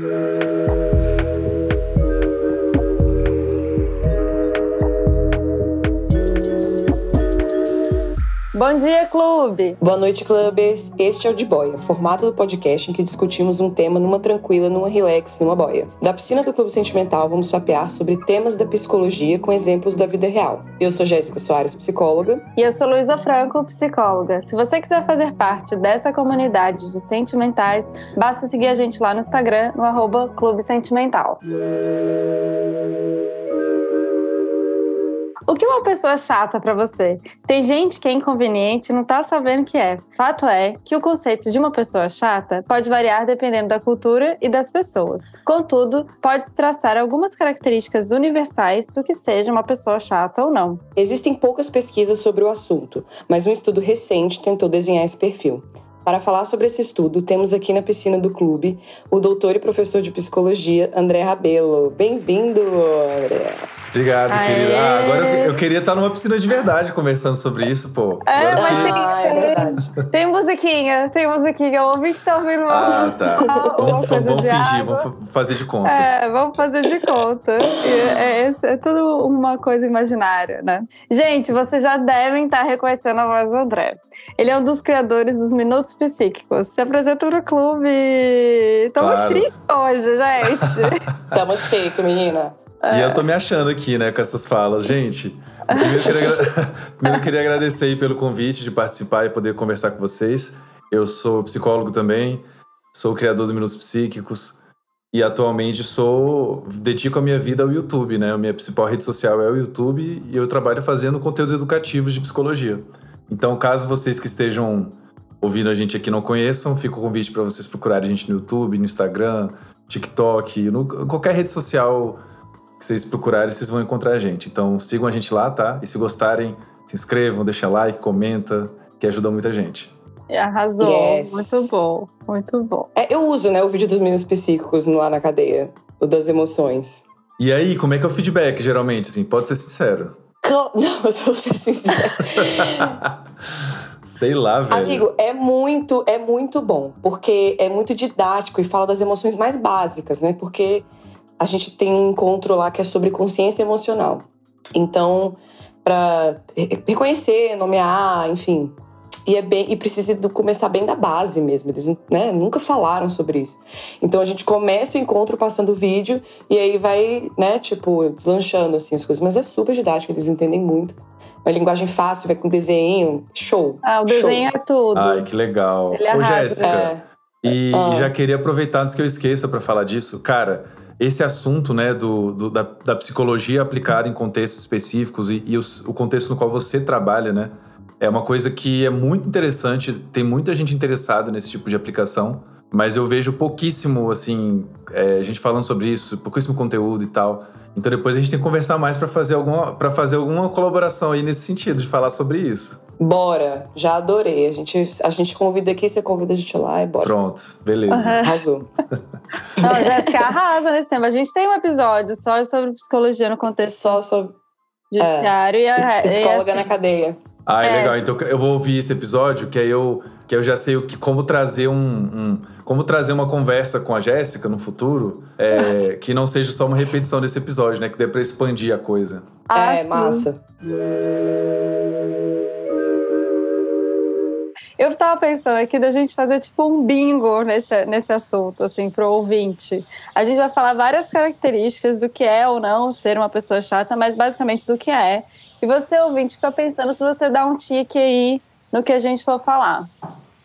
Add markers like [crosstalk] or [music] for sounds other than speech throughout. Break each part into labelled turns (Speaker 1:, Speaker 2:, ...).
Speaker 1: Thank you. Bom dia, clube!
Speaker 2: Boa noite, clubes! Este é o De Boia, formato do podcast em que discutimos um tema numa tranquila, numa relax, numa boia. Da piscina do Clube Sentimental, vamos papear sobre temas da psicologia com exemplos da vida real. Eu sou Jéssica Soares, psicóloga.
Speaker 1: E eu sou Luísa Franco, psicóloga. Se você quiser fazer parte dessa comunidade de sentimentais, basta seguir a gente lá no Instagram, no arroba Clube Sentimental. O que uma pessoa chata para você? Tem gente que é inconveniente e não tá sabendo que é. Fato é que o conceito de uma pessoa chata pode variar dependendo da cultura e das pessoas. Contudo, pode-se traçar algumas características universais do que seja uma pessoa chata ou não.
Speaker 2: Existem poucas pesquisas sobre o assunto, mas um estudo recente tentou desenhar esse perfil. Para falar sobre esse estudo, temos aqui na piscina do clube o doutor e professor de psicologia André Rabelo. Bem-vindo, André!
Speaker 3: Obrigado, Aê. querido. Ah, agora eu, eu, queria estar numa piscina de verdade conversando sobre isso, pô.
Speaker 1: É, agora mas tem, ah, é tem musiquinha, tem musiquinha. O ouvinte está ouvindo
Speaker 3: Ah, tá. [laughs] vamos, vamos fingir, água. vamos fazer de conta.
Speaker 1: É, vamos fazer de conta. é, é, é tudo uma coisa imaginária, né? Gente, vocês já devem estar reconhecendo a voz do André. Ele é um dos criadores dos Minutos Psíquicos. Se apresenta no clube. Tamo claro. chique hoje, gente. [laughs]
Speaker 2: Tamo chique, menina.
Speaker 3: É. E eu tô me achando aqui, né, com essas falas. Gente, primeiro eu queria, [laughs] primeiro eu queria agradecer aí pelo convite de participar e poder conversar com vocês. Eu sou psicólogo também, sou criador do Minutos Psíquicos e atualmente sou dedico a minha vida ao YouTube, né? A minha principal rede social é o YouTube e eu trabalho fazendo conteúdos educativos de psicologia. Então, caso vocês que estejam ouvindo a gente aqui não conheçam, fica o convite para vocês procurarem a gente no YouTube, no Instagram, TikTok, no, qualquer rede social que vocês procurarem, vocês vão encontrar a gente. Então sigam a gente lá, tá? E se gostarem, se inscrevam, deixa like, comenta, que ajuda muita gente.
Speaker 1: Arrasou, yes. muito bom, muito bom.
Speaker 2: É, eu uso, né, o vídeo dos meninos psíquicos lá na cadeia, o das emoções.
Speaker 3: E aí, como é que é o feedback, geralmente, assim? Pode ser sincero. [laughs]
Speaker 2: Não, eu vou ser sincero. [laughs]
Speaker 3: Sei lá, velho.
Speaker 2: Amigo, é muito, é muito bom, porque é muito didático e fala das emoções mais básicas, né? Porque a gente tem um encontro lá que é sobre consciência emocional. Então, para reconhecer, nomear, enfim. E, é bem, e precisa começar bem da base mesmo. Eles né, nunca falaram sobre isso. Então a gente começa o encontro passando o vídeo e aí vai, né, tipo, deslanchando assim as coisas. Mas é super didático, eles entendem muito. Uma linguagem fácil, vai com desenho, show.
Speaker 1: Ah, o desenho
Speaker 2: show.
Speaker 1: é tudo.
Speaker 3: Ai, que legal.
Speaker 1: Ele Ô,
Speaker 3: Jéssica, é. e ah. já queria aproveitar antes que eu esqueça para falar disso. Cara, esse assunto né, do, do da, da, psicologia aplicada em contextos específicos e, e os, o contexto no qual você trabalha, né? É uma coisa que é muito interessante, tem muita gente interessada nesse tipo de aplicação, mas eu vejo pouquíssimo, assim, é, gente falando sobre isso, pouquíssimo conteúdo e tal. Então depois a gente tem que conversar mais para fazer alguma para fazer alguma colaboração aí nesse sentido de falar sobre isso.
Speaker 2: Bora, já adorei. A gente a gente convida aqui, você convida a gente lá e bora.
Speaker 3: Pronto, beleza. Uhum.
Speaker 2: Arrasou. [laughs]
Speaker 1: Não, Jéssica arrasa nesse tema. A gente tem um episódio só sobre psicologia no contexto
Speaker 2: só sobre
Speaker 1: judiciário é, e a
Speaker 2: psicóloga e assim, na cadeia.
Speaker 3: Ah, é, legal. Então eu vou ouvir esse episódio que aí eu que eu já sei o que, como trazer um, um como trazer uma conversa com a Jéssica no futuro é, [laughs] que não seja só uma repetição desse episódio, né? Que dê para expandir a coisa.
Speaker 2: Ah, é, massa.
Speaker 1: Eu tava pensando aqui da gente fazer tipo um bingo nesse, nesse assunto, assim, pro ouvinte. A gente vai falar várias características do que é ou não ser uma pessoa chata, mas basicamente do que é. E você, ouvinte, fica pensando se você dá um tique aí no que a gente for falar,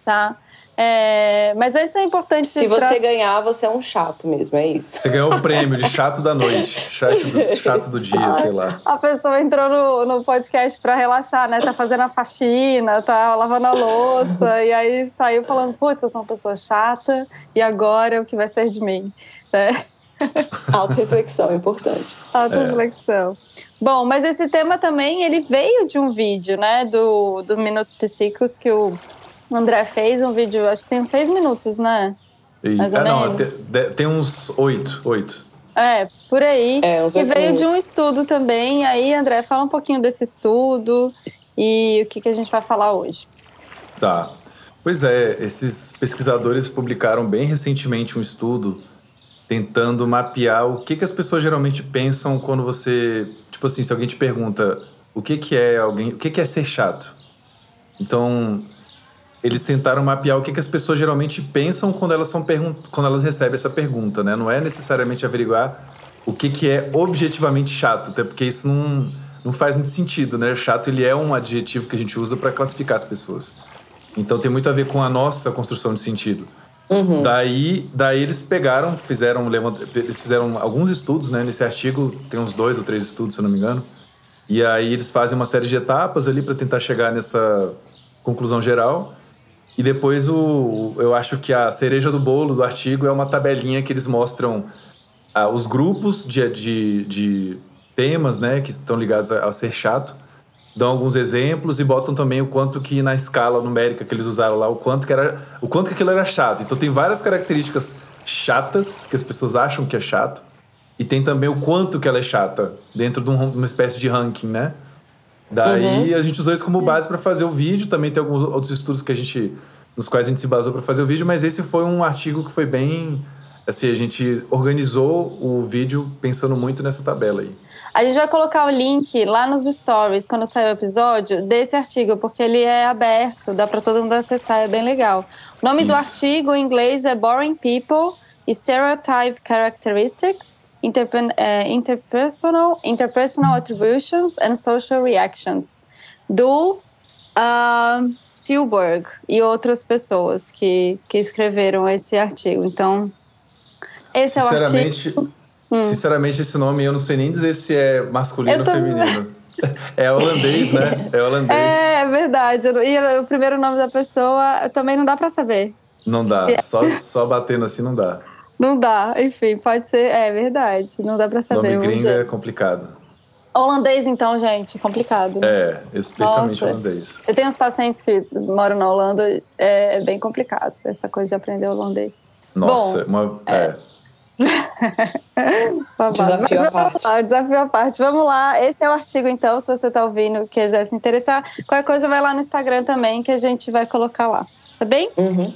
Speaker 1: tá? É, mas antes é importante.
Speaker 2: Se você tra... ganhar, você é um chato mesmo, é isso.
Speaker 3: Você ganhou o prêmio de chato da noite, [laughs] chato do, chato do dia, sei lá.
Speaker 1: A pessoa entrou no, no podcast para relaxar, né? Tá fazendo a faxina, tá lavando a louça, e aí saiu falando: putz, eu sou uma pessoa chata, e agora o que vai ser de mim? É. [laughs]
Speaker 2: Auto-reflexão é importante.
Speaker 1: Auto-reflexão. É. Bom, mas esse tema também ele veio de um vídeo, né, do, do Minutos Psíquicos que o André fez, um vídeo, acho que tem uns seis minutos, né?
Speaker 3: E, Mais ou é, menos. Não, tem uns oito, oito.
Speaker 1: É, por aí. É, e veio de um estudo também. Aí, André, fala um pouquinho desse estudo e o que, que a gente vai falar hoje.
Speaker 3: Tá. Pois é, esses pesquisadores publicaram bem recentemente um estudo tentando mapear o que, que as pessoas geralmente pensam quando você. Tipo assim, se alguém te pergunta o que, que é alguém. O que, que é ser chato? Então, eles tentaram mapear o que, que as pessoas geralmente pensam quando elas, são quando elas recebem essa pergunta, né? Não é necessariamente averiguar o que, que é objetivamente chato, até porque isso não, não faz muito sentido, né? Chato ele é um adjetivo que a gente usa para classificar as pessoas. Então tem muito a ver com a nossa construção de sentido. Uhum. Daí, daí eles pegaram, fizeram, eles fizeram alguns estudos, né? Nesse artigo tem uns dois ou três estudos, se eu não me engano. E aí eles fazem uma série de etapas ali para tentar chegar nessa conclusão geral. E depois o, eu acho que a cereja do bolo do artigo é uma tabelinha que eles mostram ah, os grupos de, de, de, temas, né, que estão ligados a, a, ser chato. Dão alguns exemplos e botam também o quanto que na escala numérica que eles usaram lá, o quanto que era, o quanto que aquilo era chato. Então tem várias características chatas que as pessoas acham que é chato e tem também o quanto que ela é chata dentro de um, uma espécie de ranking, né? Daí uhum. a gente usou isso como base para fazer o vídeo. Também tem alguns outros estudos que a gente, nos quais a gente se basou para fazer o vídeo, mas esse foi um artigo que foi bem assim, a gente organizou o vídeo pensando muito nessa tabela aí.
Speaker 1: A gente vai colocar o link lá nos stories quando sair o episódio desse artigo, porque ele é aberto, dá para todo mundo acessar, é bem legal. O nome Isso. do artigo em inglês é Boring People, Stereotype Characteristics uh, interpersonal, interpersonal attributions and social reactions, do uh, Tilburg e outras pessoas que, que escreveram esse artigo. Então, esse é o artigo.
Speaker 3: Hum. Sinceramente, esse nome eu não sei nem dizer se é masculino ou feminino. É holandês, né? [laughs] É holandês.
Speaker 1: É, é verdade. E o primeiro nome da pessoa também não dá para saber.
Speaker 3: Não dá. É. Só, só batendo assim não dá.
Speaker 1: Não dá, enfim, pode ser, é verdade, não dá para saber.
Speaker 3: Nome gringo é complicado.
Speaker 1: Holandês, então, gente, complicado.
Speaker 3: É, especialmente Nossa. holandês.
Speaker 1: Eu tenho uns pacientes que moram na Holanda, é, é bem complicado essa coisa de aprender holandês.
Speaker 3: Nossa, Bom, uma. É.
Speaker 2: é. [laughs] desafio à parte.
Speaker 1: Lá, desafio à parte. Vamos lá. Esse é o artigo, então, se você está ouvindo quiser se interessar. Qualquer coisa, vai lá no Instagram também, que a gente vai colocar lá. Tá bem?
Speaker 2: Uhum.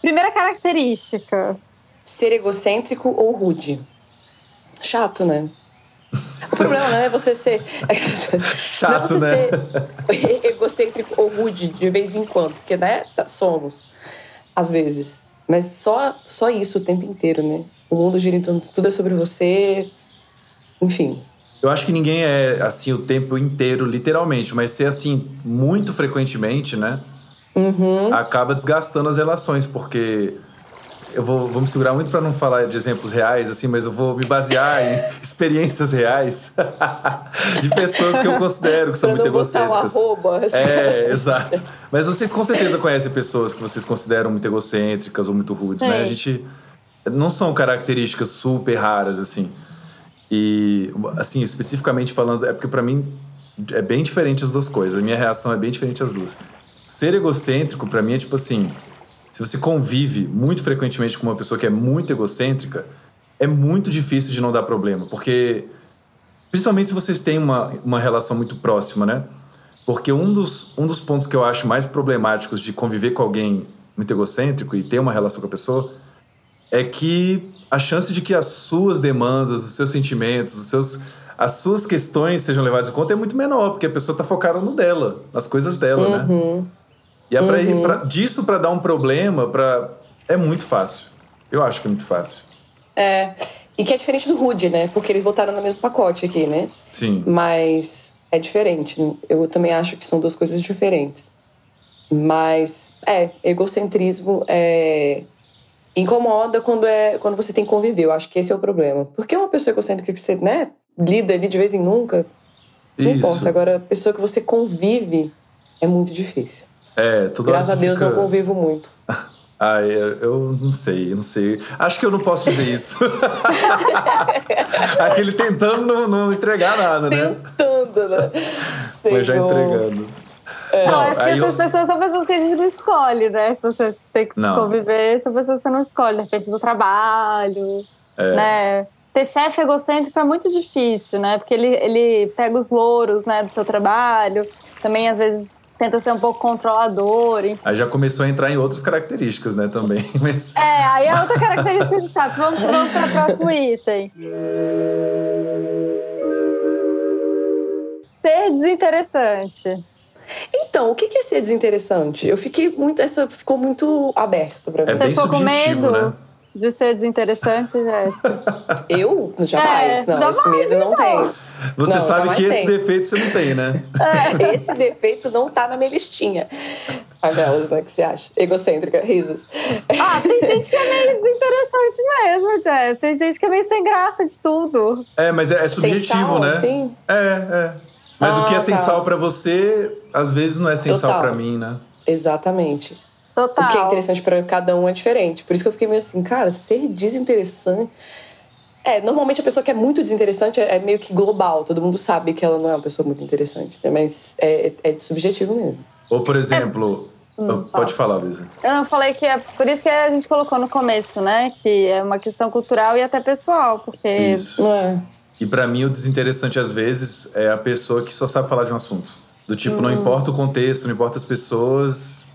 Speaker 1: Primeira característica.
Speaker 2: Ser egocêntrico ou rude. Chato, né? O problema não é você ser.
Speaker 3: Chato,
Speaker 2: não é você
Speaker 3: né?
Speaker 2: ser egocêntrico ou rude de vez em quando, porque, né, tá, somos, às vezes. Mas só, só isso o tempo inteiro, né? O mundo gira em torno tudo é sobre você. Enfim.
Speaker 3: Eu acho que ninguém é assim o tempo inteiro, literalmente, mas ser assim muito frequentemente, né?
Speaker 2: Uhum.
Speaker 3: acaba desgastando as relações, porque eu vou, vou me segurar muito para não falar de exemplos reais, assim, mas eu vou me basear em [laughs] experiências reais [laughs] de pessoas que eu considero que são muito egocêntricas.
Speaker 2: Um arroba,
Speaker 3: assim. É, exato. Mas vocês com certeza conhecem pessoas que vocês consideram muito egocêntricas ou muito rudes, né? A gente não são características super raras assim. E assim, especificamente falando, é porque para mim é bem diferente as duas coisas. A minha reação é bem diferente as duas. Ser egocêntrico, para mim, é tipo assim: se você convive muito frequentemente com uma pessoa que é muito egocêntrica, é muito difícil de não dar problema. Porque, principalmente se vocês têm uma, uma relação muito próxima, né? Porque um dos, um dos pontos que eu acho mais problemáticos de conviver com alguém muito egocêntrico e ter uma relação com a pessoa é que a chance de que as suas demandas, os seus sentimentos, os seus, as suas questões sejam levadas em conta é muito menor, porque a pessoa está focada no dela, nas coisas dela, né?
Speaker 2: uhum. né?
Speaker 3: E é pra, uhum. pra, disso para dar um problema, pra, é muito fácil. Eu acho que é muito fácil.
Speaker 2: É. E que é diferente do Rude, né? Porque eles botaram no mesmo pacote aqui, né?
Speaker 3: Sim.
Speaker 2: Mas é diferente. Eu também acho que são duas coisas diferentes. Mas, é, egocentrismo é, incomoda quando, é, quando você tem que conviver. Eu acho que esse é o problema. Porque uma pessoa egocêntrica que você né, lida ali de vez em nunca, não Isso. importa. Agora, a pessoa que você convive é muito difícil.
Speaker 3: É, toda
Speaker 2: Graças
Speaker 3: a
Speaker 2: Deus
Speaker 3: fica...
Speaker 2: não convivo muito. [laughs]
Speaker 3: Ah, eu não sei, eu não sei. Acho que eu não posso dizer isso. [laughs] Aquele tentando não, não, entregar nada,
Speaker 2: né? Tentando, né?
Speaker 3: Sei [laughs] Mas já não. entregando.
Speaker 1: É. Não, acho que essas eu... pessoas são pessoas que a gente não escolhe, né? Se você tem que não. conviver, são pessoas que você não escolhe, de repente do trabalho, é. né? Ter chefe egocêntrico é muito difícil, né? Porque ele, ele pega os louros né, do seu trabalho, também às vezes tenta ser um pouco controlador, enfim.
Speaker 3: Aí já começou a entrar em outras características, né, também. [laughs] Mas...
Speaker 1: É, aí é outra característica de chato. Vamos, vamos para o próximo item. Ser desinteressante.
Speaker 2: Então, o que é ser desinteressante? Eu fiquei muito. Essa ficou muito aberta pra mim.
Speaker 3: É bem
Speaker 1: Você ficou com
Speaker 3: subjetivo,
Speaker 1: medo
Speaker 3: né?
Speaker 1: de ser desinteressante, Jéssica?
Speaker 2: Eu? Jamais.
Speaker 1: É,
Speaker 2: não, esse
Speaker 1: jamais,
Speaker 2: medo não
Speaker 1: então.
Speaker 2: tenho.
Speaker 3: Você
Speaker 2: Não,
Speaker 3: sabe que esse
Speaker 2: tem.
Speaker 3: defeito você não tem, né? [laughs]
Speaker 2: Esse defeito não tá na minha listinha. Aquelas, né? que você acha? Egocêntrica, risos.
Speaker 1: Ah, tem [laughs] gente que é meio desinteressante mesmo, Jess. Tem gente que é meio sem graça de tudo.
Speaker 3: É, mas é, é subjetivo,
Speaker 2: sal,
Speaker 3: né?
Speaker 2: assim?
Speaker 3: É, é. Mas o que é
Speaker 2: Ah,
Speaker 3: sem
Speaker 2: tá.
Speaker 3: sal pra você, às vezes não é sem sal
Speaker 2: Total.
Speaker 3: pra mim, né?
Speaker 2: Exatamente.
Speaker 1: Total.
Speaker 2: O que é interessante pra cada um é diferente. Por isso que eu fiquei meio assim, cara, ser desinteressante. É, normalmente a pessoa que é muito desinteressante é é meio que global. Todo mundo sabe que ela não é uma pessoa muito interessante, né? Mas é, é subjetivo mesmo.
Speaker 3: Ou, por exemplo.
Speaker 1: Hum,
Speaker 3: pode falar, Luísa.
Speaker 1: Eu não falei que é por isso que a gente colocou no começo, né? Que é uma questão cultural e até pessoal, porque
Speaker 3: Isso.
Speaker 2: Não é?
Speaker 3: E pra mim, o desinteressante, às vezes, é a pessoa que só sabe falar de um assunto. Do tipo, não
Speaker 1: Hum.
Speaker 3: importa o contexto, não importa as pessoas,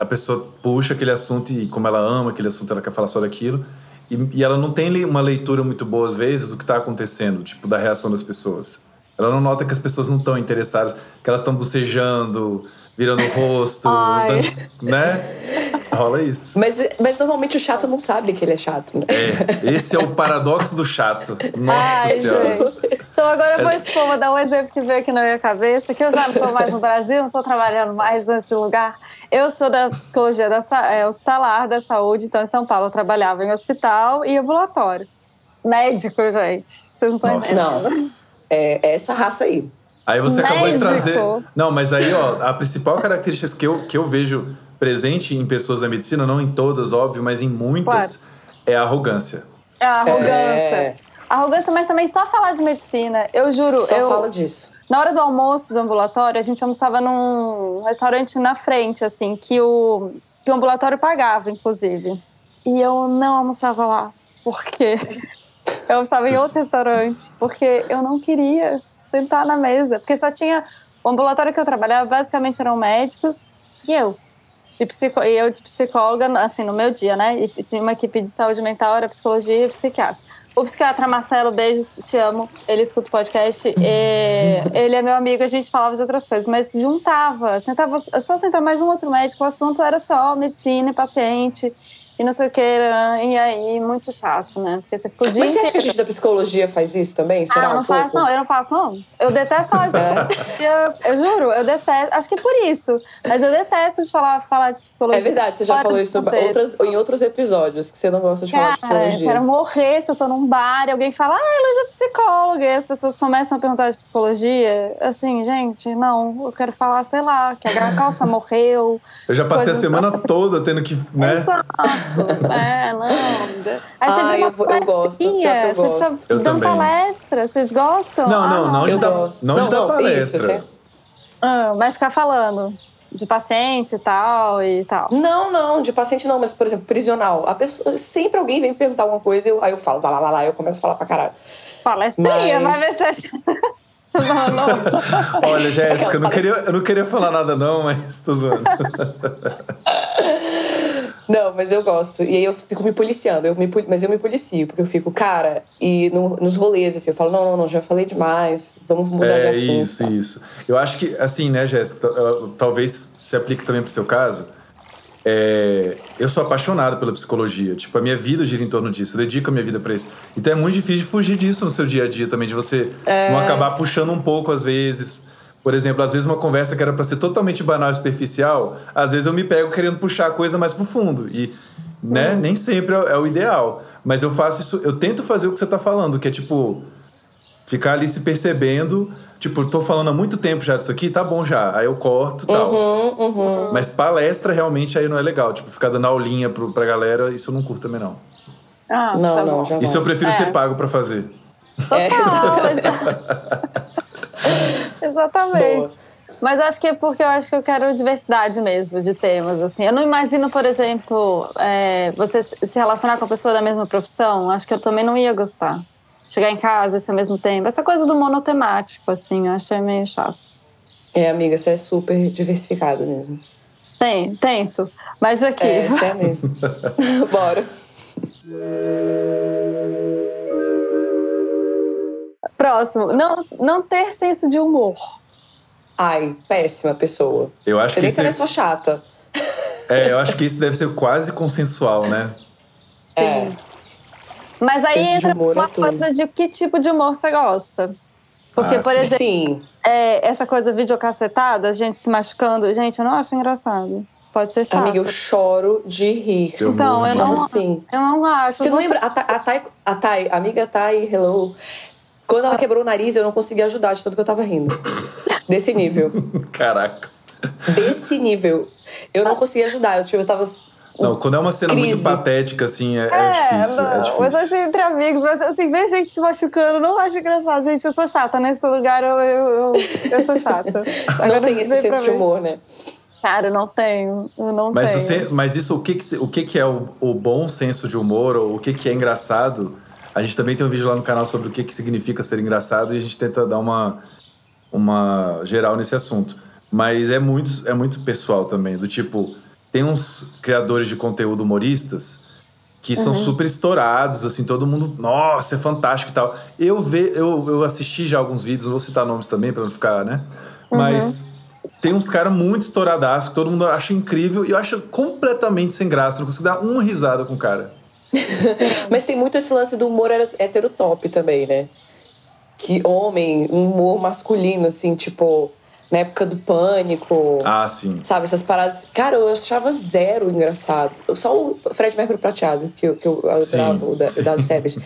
Speaker 3: a pessoa puxa aquele assunto e como ela ama aquele assunto, ela quer falar só daquilo. E, e ela não tem uma leitura muito boa, às vezes, do que tá acontecendo, tipo, da reação das pessoas. Ela não nota que as pessoas não estão interessadas, que elas estão bocejando, virando o rosto,
Speaker 1: Ai.
Speaker 3: danç- né? Rola isso.
Speaker 2: Mas, mas normalmente o chato não sabe que ele é chato, né?
Speaker 3: É, esse é o paradoxo do chato. Nossa
Speaker 1: Ai,
Speaker 3: Senhora.
Speaker 1: gente. Então agora eu vou expor, vou dar um exemplo que veio aqui na minha cabeça, que eu já não estou mais no Brasil, não estou trabalhando mais nesse lugar. Eu sou da psicologia da, é, hospitalar da saúde, então em São Paulo eu trabalhava em hospital e ambulatório. Médico, gente. Vocês não estão entendendo.
Speaker 2: Não. É, é essa raça aí.
Speaker 3: Aí você acabou de trazer. Não, mas aí, ó, a principal característica que eu, que eu vejo presente em pessoas da medicina, não em todas, óbvio, mas em muitas, é a arrogância.
Speaker 1: É a arrogância.
Speaker 2: É,
Speaker 1: Arrogância, mas também só falar de medicina. Eu juro,
Speaker 2: só
Speaker 1: eu,
Speaker 2: fala disso.
Speaker 1: Na hora do almoço do ambulatório, a gente almoçava num restaurante na frente, assim, que o, que o ambulatório pagava, inclusive. E eu não almoçava lá. Por quê? Eu almoçava em outro restaurante, porque eu não queria sentar na mesa. Porque só tinha. O ambulatório que eu trabalhava, basicamente eram médicos e eu. E, psico, e eu de psicóloga, assim, no meu dia, né? E tinha uma equipe de saúde mental, era psicologia e psiquiatra. O psiquiatra Marcelo, beijos, te amo. Ele escuta o podcast. ele é meu amigo, a gente falava de outras coisas, mas juntava, sentava, só sentar mais um outro médico. O assunto era só medicina e paciente e não sei o que. E aí, muito chato, né? Porque você ficou o dia
Speaker 2: Mas você acha que a gente da psicologia faz isso também? Será
Speaker 1: ah, não
Speaker 2: um
Speaker 1: faço,
Speaker 2: pouco?
Speaker 1: não, eu não faço, não. Eu detesto falar de
Speaker 2: É.
Speaker 1: psicologia. Eu juro, eu detesto. Acho que é por isso. Mas eu detesto de falar, falar de psicologia.
Speaker 2: É verdade, você já
Speaker 1: fora
Speaker 2: falou isso outras, em outros episódios, que você não gosta de falar de
Speaker 1: Cara, eu
Speaker 2: psicologia.
Speaker 1: quero morrer se eu tô num bar e alguém fala, ah, a Luísa é psicóloga. E as pessoas começam a perguntar de psicologia. Assim, gente, não, eu quero falar, sei lá, que a Gracalça [laughs] morreu.
Speaker 3: Eu já passei a semana toda tendo que, né?
Speaker 1: Exato. É, não. Aí você
Speaker 2: Ah,
Speaker 1: vê uma
Speaker 2: eu eu gosto, eu
Speaker 1: você fica
Speaker 2: gosto.
Speaker 3: Eu
Speaker 1: dando
Speaker 3: também.
Speaker 1: palestra. Vocês gostam?
Speaker 3: Não,
Speaker 1: Ah,
Speaker 3: não, não de
Speaker 2: Eu
Speaker 3: dar,
Speaker 2: gosto.
Speaker 3: não de
Speaker 2: Não,
Speaker 3: dar palestra.
Speaker 2: isso,
Speaker 1: Ah, mas ficar falando de paciente e tal e tal.
Speaker 2: Não, não, de paciente não, mas, por exemplo, prisional. A pessoa, sempre alguém vem me perguntar alguma coisa, eu, aí eu falo, vai lá, vai lá, eu começo a falar pra caralho.
Speaker 1: Palestrinha,
Speaker 2: Mas-
Speaker 1: vai ver se [laughs] Não, não.
Speaker 3: Olha, Jéssica, eu não,
Speaker 2: Aquela
Speaker 3: queria, eu não queria falar nada, não, mas tô zoando. [laughs]
Speaker 2: Não, mas eu gosto. E aí eu fico me policiando, eu me, mas eu me policio, porque eu fico, cara, e no- nos rolês, assim, eu falo, não, não, não, já falei demais, vamos mudar
Speaker 3: É,
Speaker 2: de assunto.
Speaker 3: isso, isso. Eu acho que, assim, né, Jéssica, tal- talvez se aplique também pro seu caso. É, eu sou apaixonado pela psicologia. Tipo, a minha vida gira em torno disso. Eu dedico a minha vida pra isso. Então é muito difícil de fugir disso no seu dia a dia também, de você
Speaker 2: É.
Speaker 3: não acabar puxando um pouco às vezes. Por exemplo, às vezes uma conversa que era pra ser totalmente banal e superficial, às vezes eu me pego querendo puxar a coisa mais pro fundo. E, né, nem sempre é, é o ideal. Mas eu faço isso, eu tento fazer o que você tá falando, que é tipo, ficar ali se percebendo, tipo, tô falando há muito tempo já disso aqui, tá bom já. Aí eu corto e tal.
Speaker 2: Uhum, uhum.
Speaker 3: Mas palestra realmente aí não é legal. Tipo, ficar dando aulinha pro, pra galera, isso eu não curto também não.
Speaker 1: Ah,
Speaker 2: Não,
Speaker 1: tá
Speaker 2: não, jamais.
Speaker 3: Isso eu prefiro
Speaker 1: É.
Speaker 3: ser pago pra fazer.
Speaker 2: É. [laughs]
Speaker 1: Total, [laughs] [laughs] Exatamente.
Speaker 2: Boa.
Speaker 1: Mas acho que é porque eu acho que eu quero diversidade mesmo de temas. Assim, eu não imagino, por exemplo, é, você se relacionar com a pessoa da mesma profissão. Acho que eu também não ia gostar. Chegar em casa esse ao mesmo tempo. Essa coisa do monotemático, assim, eu achei meio chato.
Speaker 2: É, amiga, você é super diversificada mesmo.
Speaker 1: Tem, tento. Mas aqui.
Speaker 2: É, você é mesmo. [laughs] Bora. [laughs]
Speaker 1: Próximo. Não, não ter senso de humor.
Speaker 2: Ai, péssima pessoa.
Speaker 3: Eu acho
Speaker 2: Você
Speaker 3: que
Speaker 2: nem que ela é
Speaker 3: isso
Speaker 2: só chata.
Speaker 3: é, eu acho que isso deve ser quase consensual, né?
Speaker 1: Sim.
Speaker 2: É.
Speaker 1: Mas aí
Speaker 2: Senso
Speaker 1: entra
Speaker 2: é
Speaker 1: uma
Speaker 2: tudo.
Speaker 1: coisa de que tipo de humor você gosta. Porque,
Speaker 3: Ah,
Speaker 1: por
Speaker 3: sim.
Speaker 1: exemplo,
Speaker 2: Sim.
Speaker 1: é, essa coisa videocacetada, a gente se machucando, gente, eu não acho engraçado. Pode ser chato.
Speaker 2: Amiga, eu choro de rir.
Speaker 3: Eu
Speaker 1: Então, eu não-.
Speaker 2: Assim.
Speaker 1: Eu não acho.
Speaker 2: Você
Speaker 1: eu
Speaker 2: não
Speaker 1: gosto-
Speaker 2: lembra? A Thay, a Thay, a Thay, a amiga Thay, hello. Quando ela quebrou o nariz, eu não consegui ajudar de tanto que eu tava rindo. [laughs] Desse nível.
Speaker 3: Caracas.
Speaker 2: Desse nível. Eu não consegui ajudar. Eu, tipo, eu tava.
Speaker 3: Não, quando é uma cena muito
Speaker 2: Crise.
Speaker 3: patética, assim, é, é difícil.
Speaker 1: não,
Speaker 3: é
Speaker 1: Mas
Speaker 3: difícil.
Speaker 1: assim, entre amigos, mas assim, ver gente se machucando, não acho engraçado. Gente, eu sou chata nesse lugar, eu, eu, eu, eu sou chata. [laughs]
Speaker 2: Não
Speaker 1: Agora
Speaker 2: tem esse senso de humor, né?
Speaker 1: Cara, eu não tenho. Eu não
Speaker 3: Mas,
Speaker 1: tenho.
Speaker 3: você, mas isso, o que, que, o que, que é o, o bom senso de humor, ou o que, que é engraçado? A gente também tem um vídeo lá no canal sobre o que, que significa ser engraçado e a gente tenta dar uma, uma geral nesse assunto. Mas é muito, é muito pessoal também, do tipo, tem uns criadores de conteúdo humoristas que são
Speaker 1: Uhum.
Speaker 3: super estourados, assim, todo mundo, nossa, é fantástico e tal. Eu, ve, eu, eu assisti já alguns vídeos, não vou citar nomes também pra não ficar, né?
Speaker 1: Uhum.
Speaker 3: Mas tem uns caras muito estouradaços que todo mundo acha incrível e eu acho completamente sem graça. Não consigo dar uma risada com o cara. [laughs]
Speaker 2: Mas tem muito esse lance do humor heterotop também, né? Que homem, um humor masculino, assim, tipo, na época do pânico.
Speaker 3: Ah, sim.
Speaker 2: Sabe, essas paradas. Cara, eu achava zero engraçado. Só o Fred Mercury prateado, que, eu- que eu adorava, o da,
Speaker 3: sim.
Speaker 2: Establish.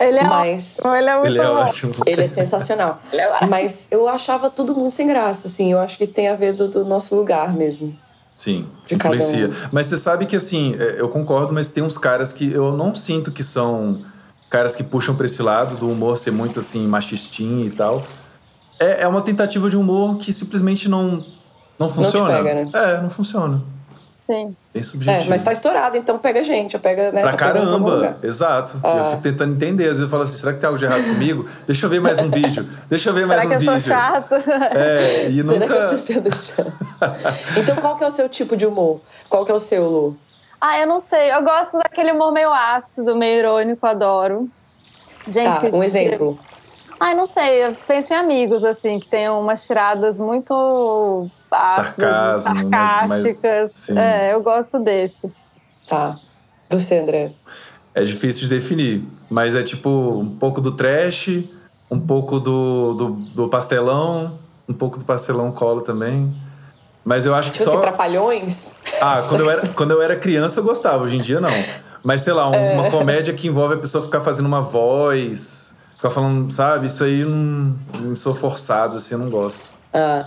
Speaker 1: Ele é
Speaker 2: Mas
Speaker 1: ótimo, ele é muito
Speaker 3: Ele é
Speaker 1: bom.
Speaker 3: ótimo.
Speaker 2: ele é sensacional.
Speaker 1: Ele é.
Speaker 2: Mas eu achava tudo muito sem graça, assim. Eu acho que tem a ver do, do nosso lugar mesmo.
Speaker 3: Sim,
Speaker 2: De
Speaker 3: influencia.
Speaker 2: um.
Speaker 3: Mas você sabe que, assim, é, eu concordo, mas tem uns caras que eu não sinto que são caras que puxam pra esse lado do humor ser muito, assim, machistinho e tal. É, é uma tentativa de humor que simplesmente não, não funciona.
Speaker 2: pega, né?
Speaker 3: É, não funciona.
Speaker 1: Sim.
Speaker 3: Bem subjetivo.
Speaker 2: É, mas tá estourado, então pega gente, pega, né?
Speaker 3: Pra
Speaker 2: tá
Speaker 3: caramba, exato.
Speaker 2: Ah.
Speaker 3: Eu fico tentando entender. Às vezes eu falo assim, será que tem algo de errado comigo? Deixa eu ver mais um vídeo. Deixa eu ver mais
Speaker 1: Será que
Speaker 3: um
Speaker 1: eu
Speaker 3: vídeo.
Speaker 1: sou chata?
Speaker 3: É, e
Speaker 2: Será que eu
Speaker 3: nunca.
Speaker 2: tô sendo chata? Então, qual que é o seu tipo de humor? Qual que é o seu, Lu?
Speaker 1: Ah, eu não sei. Eu gosto daquele humor meio ácido, meio irônico, adoro. Gente,
Speaker 2: Tá,
Speaker 1: que-
Speaker 2: um exemplo.
Speaker 1: Ai, não sei. Eu penso em amigos, assim, que tem umas tiradas muito ácidas,
Speaker 3: Sarcasmo, mas-
Speaker 1: sarcásticas. É, eu gosto desse.
Speaker 2: Tá. Você, André?
Speaker 3: É difícil de definir. Mas é tipo um pouco do trash, um pouco do, do, do pastelão, um pouco do pastelão colo também. Mas eu acho que
Speaker 2: Tipo assim,
Speaker 3: só.
Speaker 2: trapalhões?
Speaker 3: Ah, quando eu, era, quando eu era criança eu gostava, hoje em dia não. Mas sei lá, um-
Speaker 2: É.
Speaker 3: uma comédia que envolve a pessoa ficar fazendo uma voz, ficar falando, sabe? Isso aí não sou forçado, assim, eu não gosto.
Speaker 2: Ah.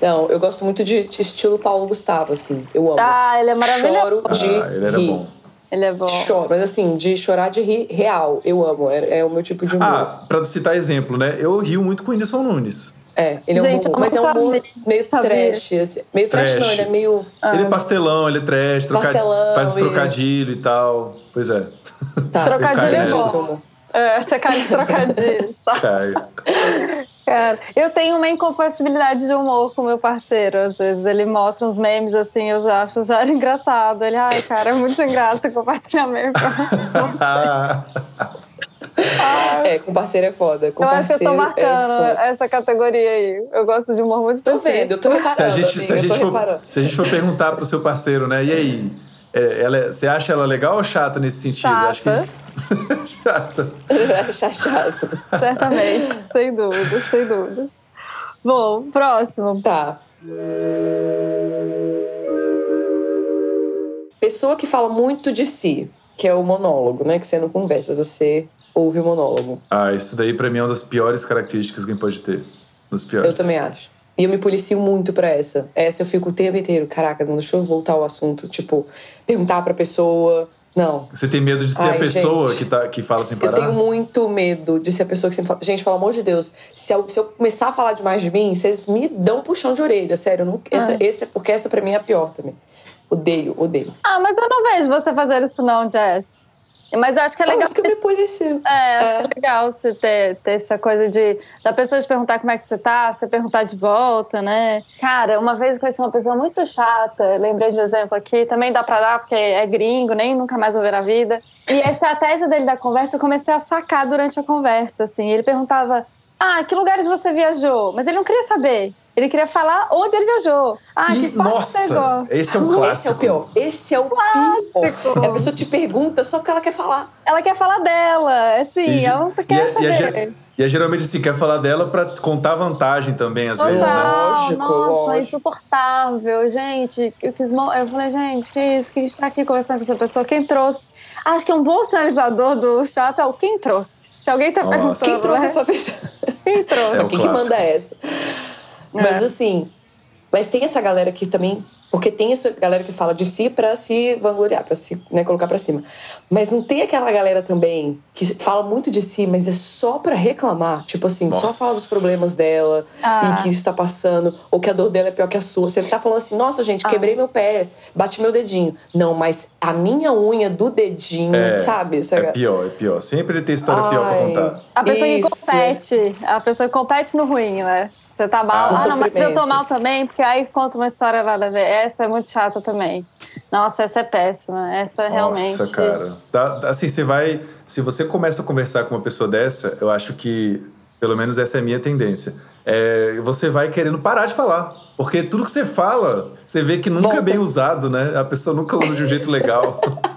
Speaker 2: Não, eu gosto muito de, de estilo Paulo Gustavo, assim. Eu amo.
Speaker 1: Ah, ele é maravilhoso.
Speaker 2: Choro de
Speaker 3: ah, ele era
Speaker 2: rir.
Speaker 3: bom.
Speaker 1: Ele é bom.
Speaker 2: Choro, mas assim, de chorar de rir real. Eu amo. É, é o meu tipo de humor.
Speaker 3: Ah, pra citar exemplo, né? Eu rio muito com o Whindersson Nunes.
Speaker 2: É, ele é um
Speaker 1: Gente,
Speaker 2: bom humor, mas é um humor meio
Speaker 1: sabia.
Speaker 2: trash. assim. Meio trash,
Speaker 3: Trash.
Speaker 2: não, ele é meio.
Speaker 1: Ah,
Speaker 3: Ele é pastelão, ele é trash,
Speaker 2: Pastelão,
Speaker 3: faz os
Speaker 2: isso.
Speaker 3: trocadilhos e tal. Pois é,
Speaker 2: Tá,
Speaker 1: Trocadilho
Speaker 3: é bom.
Speaker 1: É, essa cara de trocadilhos, tá?
Speaker 3: Caio.
Speaker 1: Cara, eu tenho uma incompatibilidade de humor com meu parceiro. Às vezes ele mostra uns memes assim, eu já acho já engraçado. Ele, ai, cara, é muito sem graça compartilhar meme. [laughs]
Speaker 2: É, com parceiro é foda. Com
Speaker 1: eu acho que eu tô
Speaker 2: parceiro
Speaker 1: marcando
Speaker 2: É
Speaker 1: essa categoria aí. Eu gosto de humor muito
Speaker 2: Tô vendo, eu tô reparando.
Speaker 3: se, a gente, se, a for,
Speaker 2: reparando.
Speaker 3: se a gente for perguntar pro seu parceiro, né? E aí? É, ela é- você acha ela legal ou chata nesse sentido? Acho que chata. [laughs]
Speaker 2: Chato.
Speaker 1: Certamente, [laughs] sem dúvida, sem dúvida. Bom, próximo.
Speaker 2: Tá. Pessoa que fala muito de si, que é o monólogo, né? Que você não conversa, você ouve o monólogo.
Speaker 3: Ah, isso daí pra mim é uma das piores características que alguém pode ter. Das piores.
Speaker 2: Eu também acho. E eu me policio muito pra essa. Essa eu fico o tempo inteiro. Caraca, não deixa eu voltar ao assunto. Tipo, perguntar pra pessoa. Não.
Speaker 3: Você tem medo de ser
Speaker 2: Ai,
Speaker 3: a pessoa
Speaker 2: gente.
Speaker 3: que, tá, que fala sem
Speaker 2: Eu
Speaker 3: parar?
Speaker 2: tenho muito medo de ser a pessoa que sempre fala. Gente, pelo amor de Deus, se eu, se eu começar a falar demais de mim, vocês me dão um puxão de orelha, sério. Eu não, essa, esse, porque essa pra mim é a pior também. Odeio, odeio.
Speaker 1: Ah, mas eu não vejo você fazer isso não, Jess. Mas acho que é
Speaker 2: Então,
Speaker 1: legal.
Speaker 2: eu fico me policio.
Speaker 1: É, acho
Speaker 2: É.
Speaker 1: que é legal você ter, ter essa coisa de da pessoa te perguntar como é que você tá, você perguntar de volta, né? Cara, uma vez eu conheci uma pessoa muito chata, lembrei de um exemplo aqui, também dá pra dar, porque é gringo, nem nunca mais vou ver na vida. E a estratégia dele da conversa, eu comecei a sacar durante a conversa, assim. Ele perguntava: Ah, que lugares você viajou? Mas ele não queria saber. Ele queria falar onde ele viajou. Ah, que esporte você
Speaker 3: nossa,
Speaker 1: gosta?
Speaker 3: esse é um
Speaker 2: Esse é o
Speaker 3: clássico.
Speaker 2: pior. Esse é o pior. A pessoa te pergunta só porque ela quer falar.
Speaker 1: Ela quer falar dela, assim,
Speaker 3: E-
Speaker 1: ela não quer
Speaker 3: e e a
Speaker 1: saber.
Speaker 3: E é geralmente assim, quer falar dela pra contar vantagem também, às vezes, né?
Speaker 1: Total,
Speaker 2: Lógico,
Speaker 1: nossa,
Speaker 2: lógico.
Speaker 1: insuportável, gente. Eu quis, mo- eu falei, gente, que isso? Que a gente tá aqui conversando com essa pessoa? Quem trouxe? Acho que é um bom sinalizador do chat é o quem trouxe. Se alguém tá
Speaker 3: Nossa.
Speaker 1: perguntando,
Speaker 2: Quem trouxe
Speaker 1: né?
Speaker 2: essa pessoa?
Speaker 1: Quem trouxe?
Speaker 3: É o
Speaker 2: Quem que
Speaker 3: clássico.
Speaker 2: manda essa? Mas
Speaker 1: É.
Speaker 2: assim, mas tem essa galera que também. Porque tem essa galera que fala de si pra se vangloriar, pra se né, colocar pra cima. Mas não tem aquela galera também que fala muito de si, mas é só pra reclamar. Tipo assim, só
Speaker 3: Nossa.
Speaker 2: fala dos problemas dela
Speaker 1: Ah,
Speaker 2: e que isso tá passando, ou que a dor dela é pior que a sua. Você tá falando assim, nossa, gente,
Speaker 1: Ah.
Speaker 2: quebrei meu pé, bati meu dedinho. Não, mas a minha unha do dedinho,
Speaker 3: É,
Speaker 2: sabe? Essa-
Speaker 3: É pior, é pior. Sempre tem história pior pra
Speaker 2: Ai.
Speaker 3: contar.
Speaker 1: a pessoa
Speaker 2: Isso.
Speaker 1: que compete, a pessoa que compete no ruim, né? Você tá mal,
Speaker 3: Ah,
Speaker 1: ah, não, mas eu tô mal também, porque aí conta uma história nada a ver. Essa é muito chata também. Nossa, essa é péssima. Essa realmente.
Speaker 3: Nossa, cara. Dá- assim, você vai. Se você começa a conversar com uma pessoa dessa, eu acho que, pelo menos essa é a minha tendência. É, você vai querendo parar de falar. Porque tudo que você fala, você vê que nunca é
Speaker 2: Volta.
Speaker 3: bem usado, né? A pessoa nunca usa de um jeito legal. [laughs]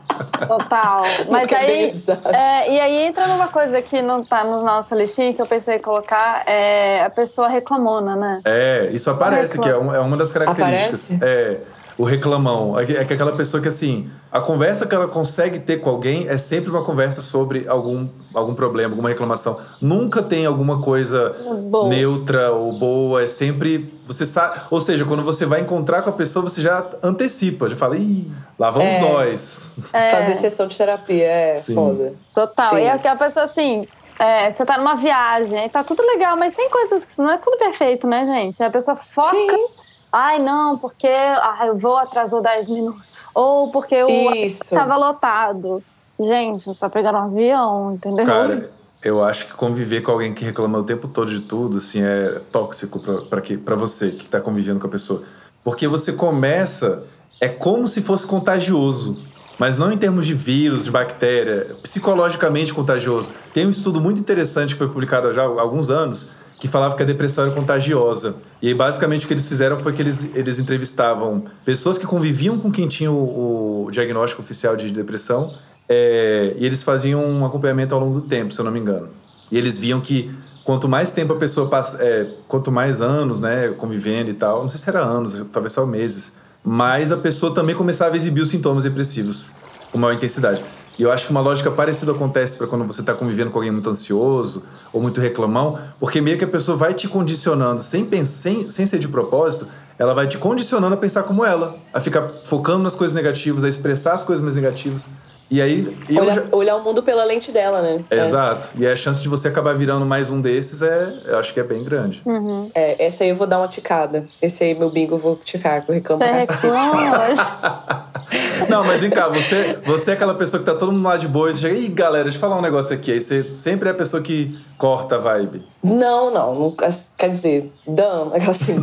Speaker 1: Total. [laughs] Mas
Speaker 2: Nunca é
Speaker 1: aí. É, e aí entra numa coisa que não tá na nossa listinha que eu pensei em colocar, é a pessoa reclamona, né?
Speaker 3: É, isso aparece, que é, um- é uma das características.
Speaker 2: Aparece?
Speaker 3: É, o reclamão. É que, é que aquela pessoa que, assim, a conversa que ela consegue ter com alguém é sempre uma conversa sobre algum, algum problema, alguma reclamação. Nunca tem alguma coisa
Speaker 1: Bom.
Speaker 3: neutra ou boa, é sempre. Você sabe. Ou seja, quando você vai encontrar com a pessoa, você já antecipa, já fala, ih, lá vamos
Speaker 2: É.
Speaker 3: nós.
Speaker 1: É,
Speaker 2: Fazer sessão de terapia é
Speaker 3: Sim.
Speaker 2: foda.
Speaker 1: Total.
Speaker 2: Sim.
Speaker 1: E é que a pessoa assim. é, você tá numa viagem, aí tá tudo legal, mas tem coisas que não é tudo perfeito, né, gente? A pessoa foca.
Speaker 2: Sim.
Speaker 1: Ai, não, porque ai, o voo atrasou 10 minutos. Ou porque o estava lotado. Gente, você tá pegando um avião, entendeu?
Speaker 3: Cara, eu acho que conviver com alguém que reclama o tempo todo de tudo, assim, é tóxico pra você que tá convivendo com a pessoa. Porque você começa, é como se fosse contagioso. Mas não em termos de vírus, de bactéria, psicologicamente contagioso. Tem um estudo muito interessante que foi publicado já há alguns anos, que falava que a depressão era contagiosa. E aí, basicamente, o que eles fizeram foi que eles, eles entrevistavam pessoas que conviviam com quem tinha o, o diagnóstico oficial de depressão é, e eles faziam um acompanhamento ao longo do tempo, se eu não me engano. E eles viam que quanto mais tempo a pessoa passa, é, quanto mais anos, né, convivendo e tal, não sei se era anos, talvez só meses, mais a pessoa também começava a exibir os sintomas depressivos com maior intensidade. E eu acho que uma lógica parecida acontece para quando você está convivendo com alguém muito ansioso ou muito reclamão, porque meio que a pessoa vai te condicionando, sem, sem, sem ser de propósito, ela vai te condicionando a pensar como ela, a ficar focando nas coisas negativas, a expressar as coisas mais negativas. E aí. eu
Speaker 2: Olhar,
Speaker 3: já-
Speaker 2: olhar o mundo pela lente dela, né? É.
Speaker 3: Exato. E a chance de você acabar virando mais um desses é, eu acho que é bem grande.
Speaker 1: Uhum.
Speaker 2: É, essa aí eu vou dar uma ticada. Esse aí, meu bingo, eu vou ticar, que eu reclamo pra [laughs]
Speaker 1: reclama. [laughs]
Speaker 3: Não, mas vem cá, você, você é aquela pessoa que tá todo mundo lá de boa e chega, ih, galera, deixa eu falar um negócio aqui. Aí você sempre é a pessoa que corta a vibe.
Speaker 2: Não, não, nunca. Quer dizer, Dan, [laughs] aquela assim.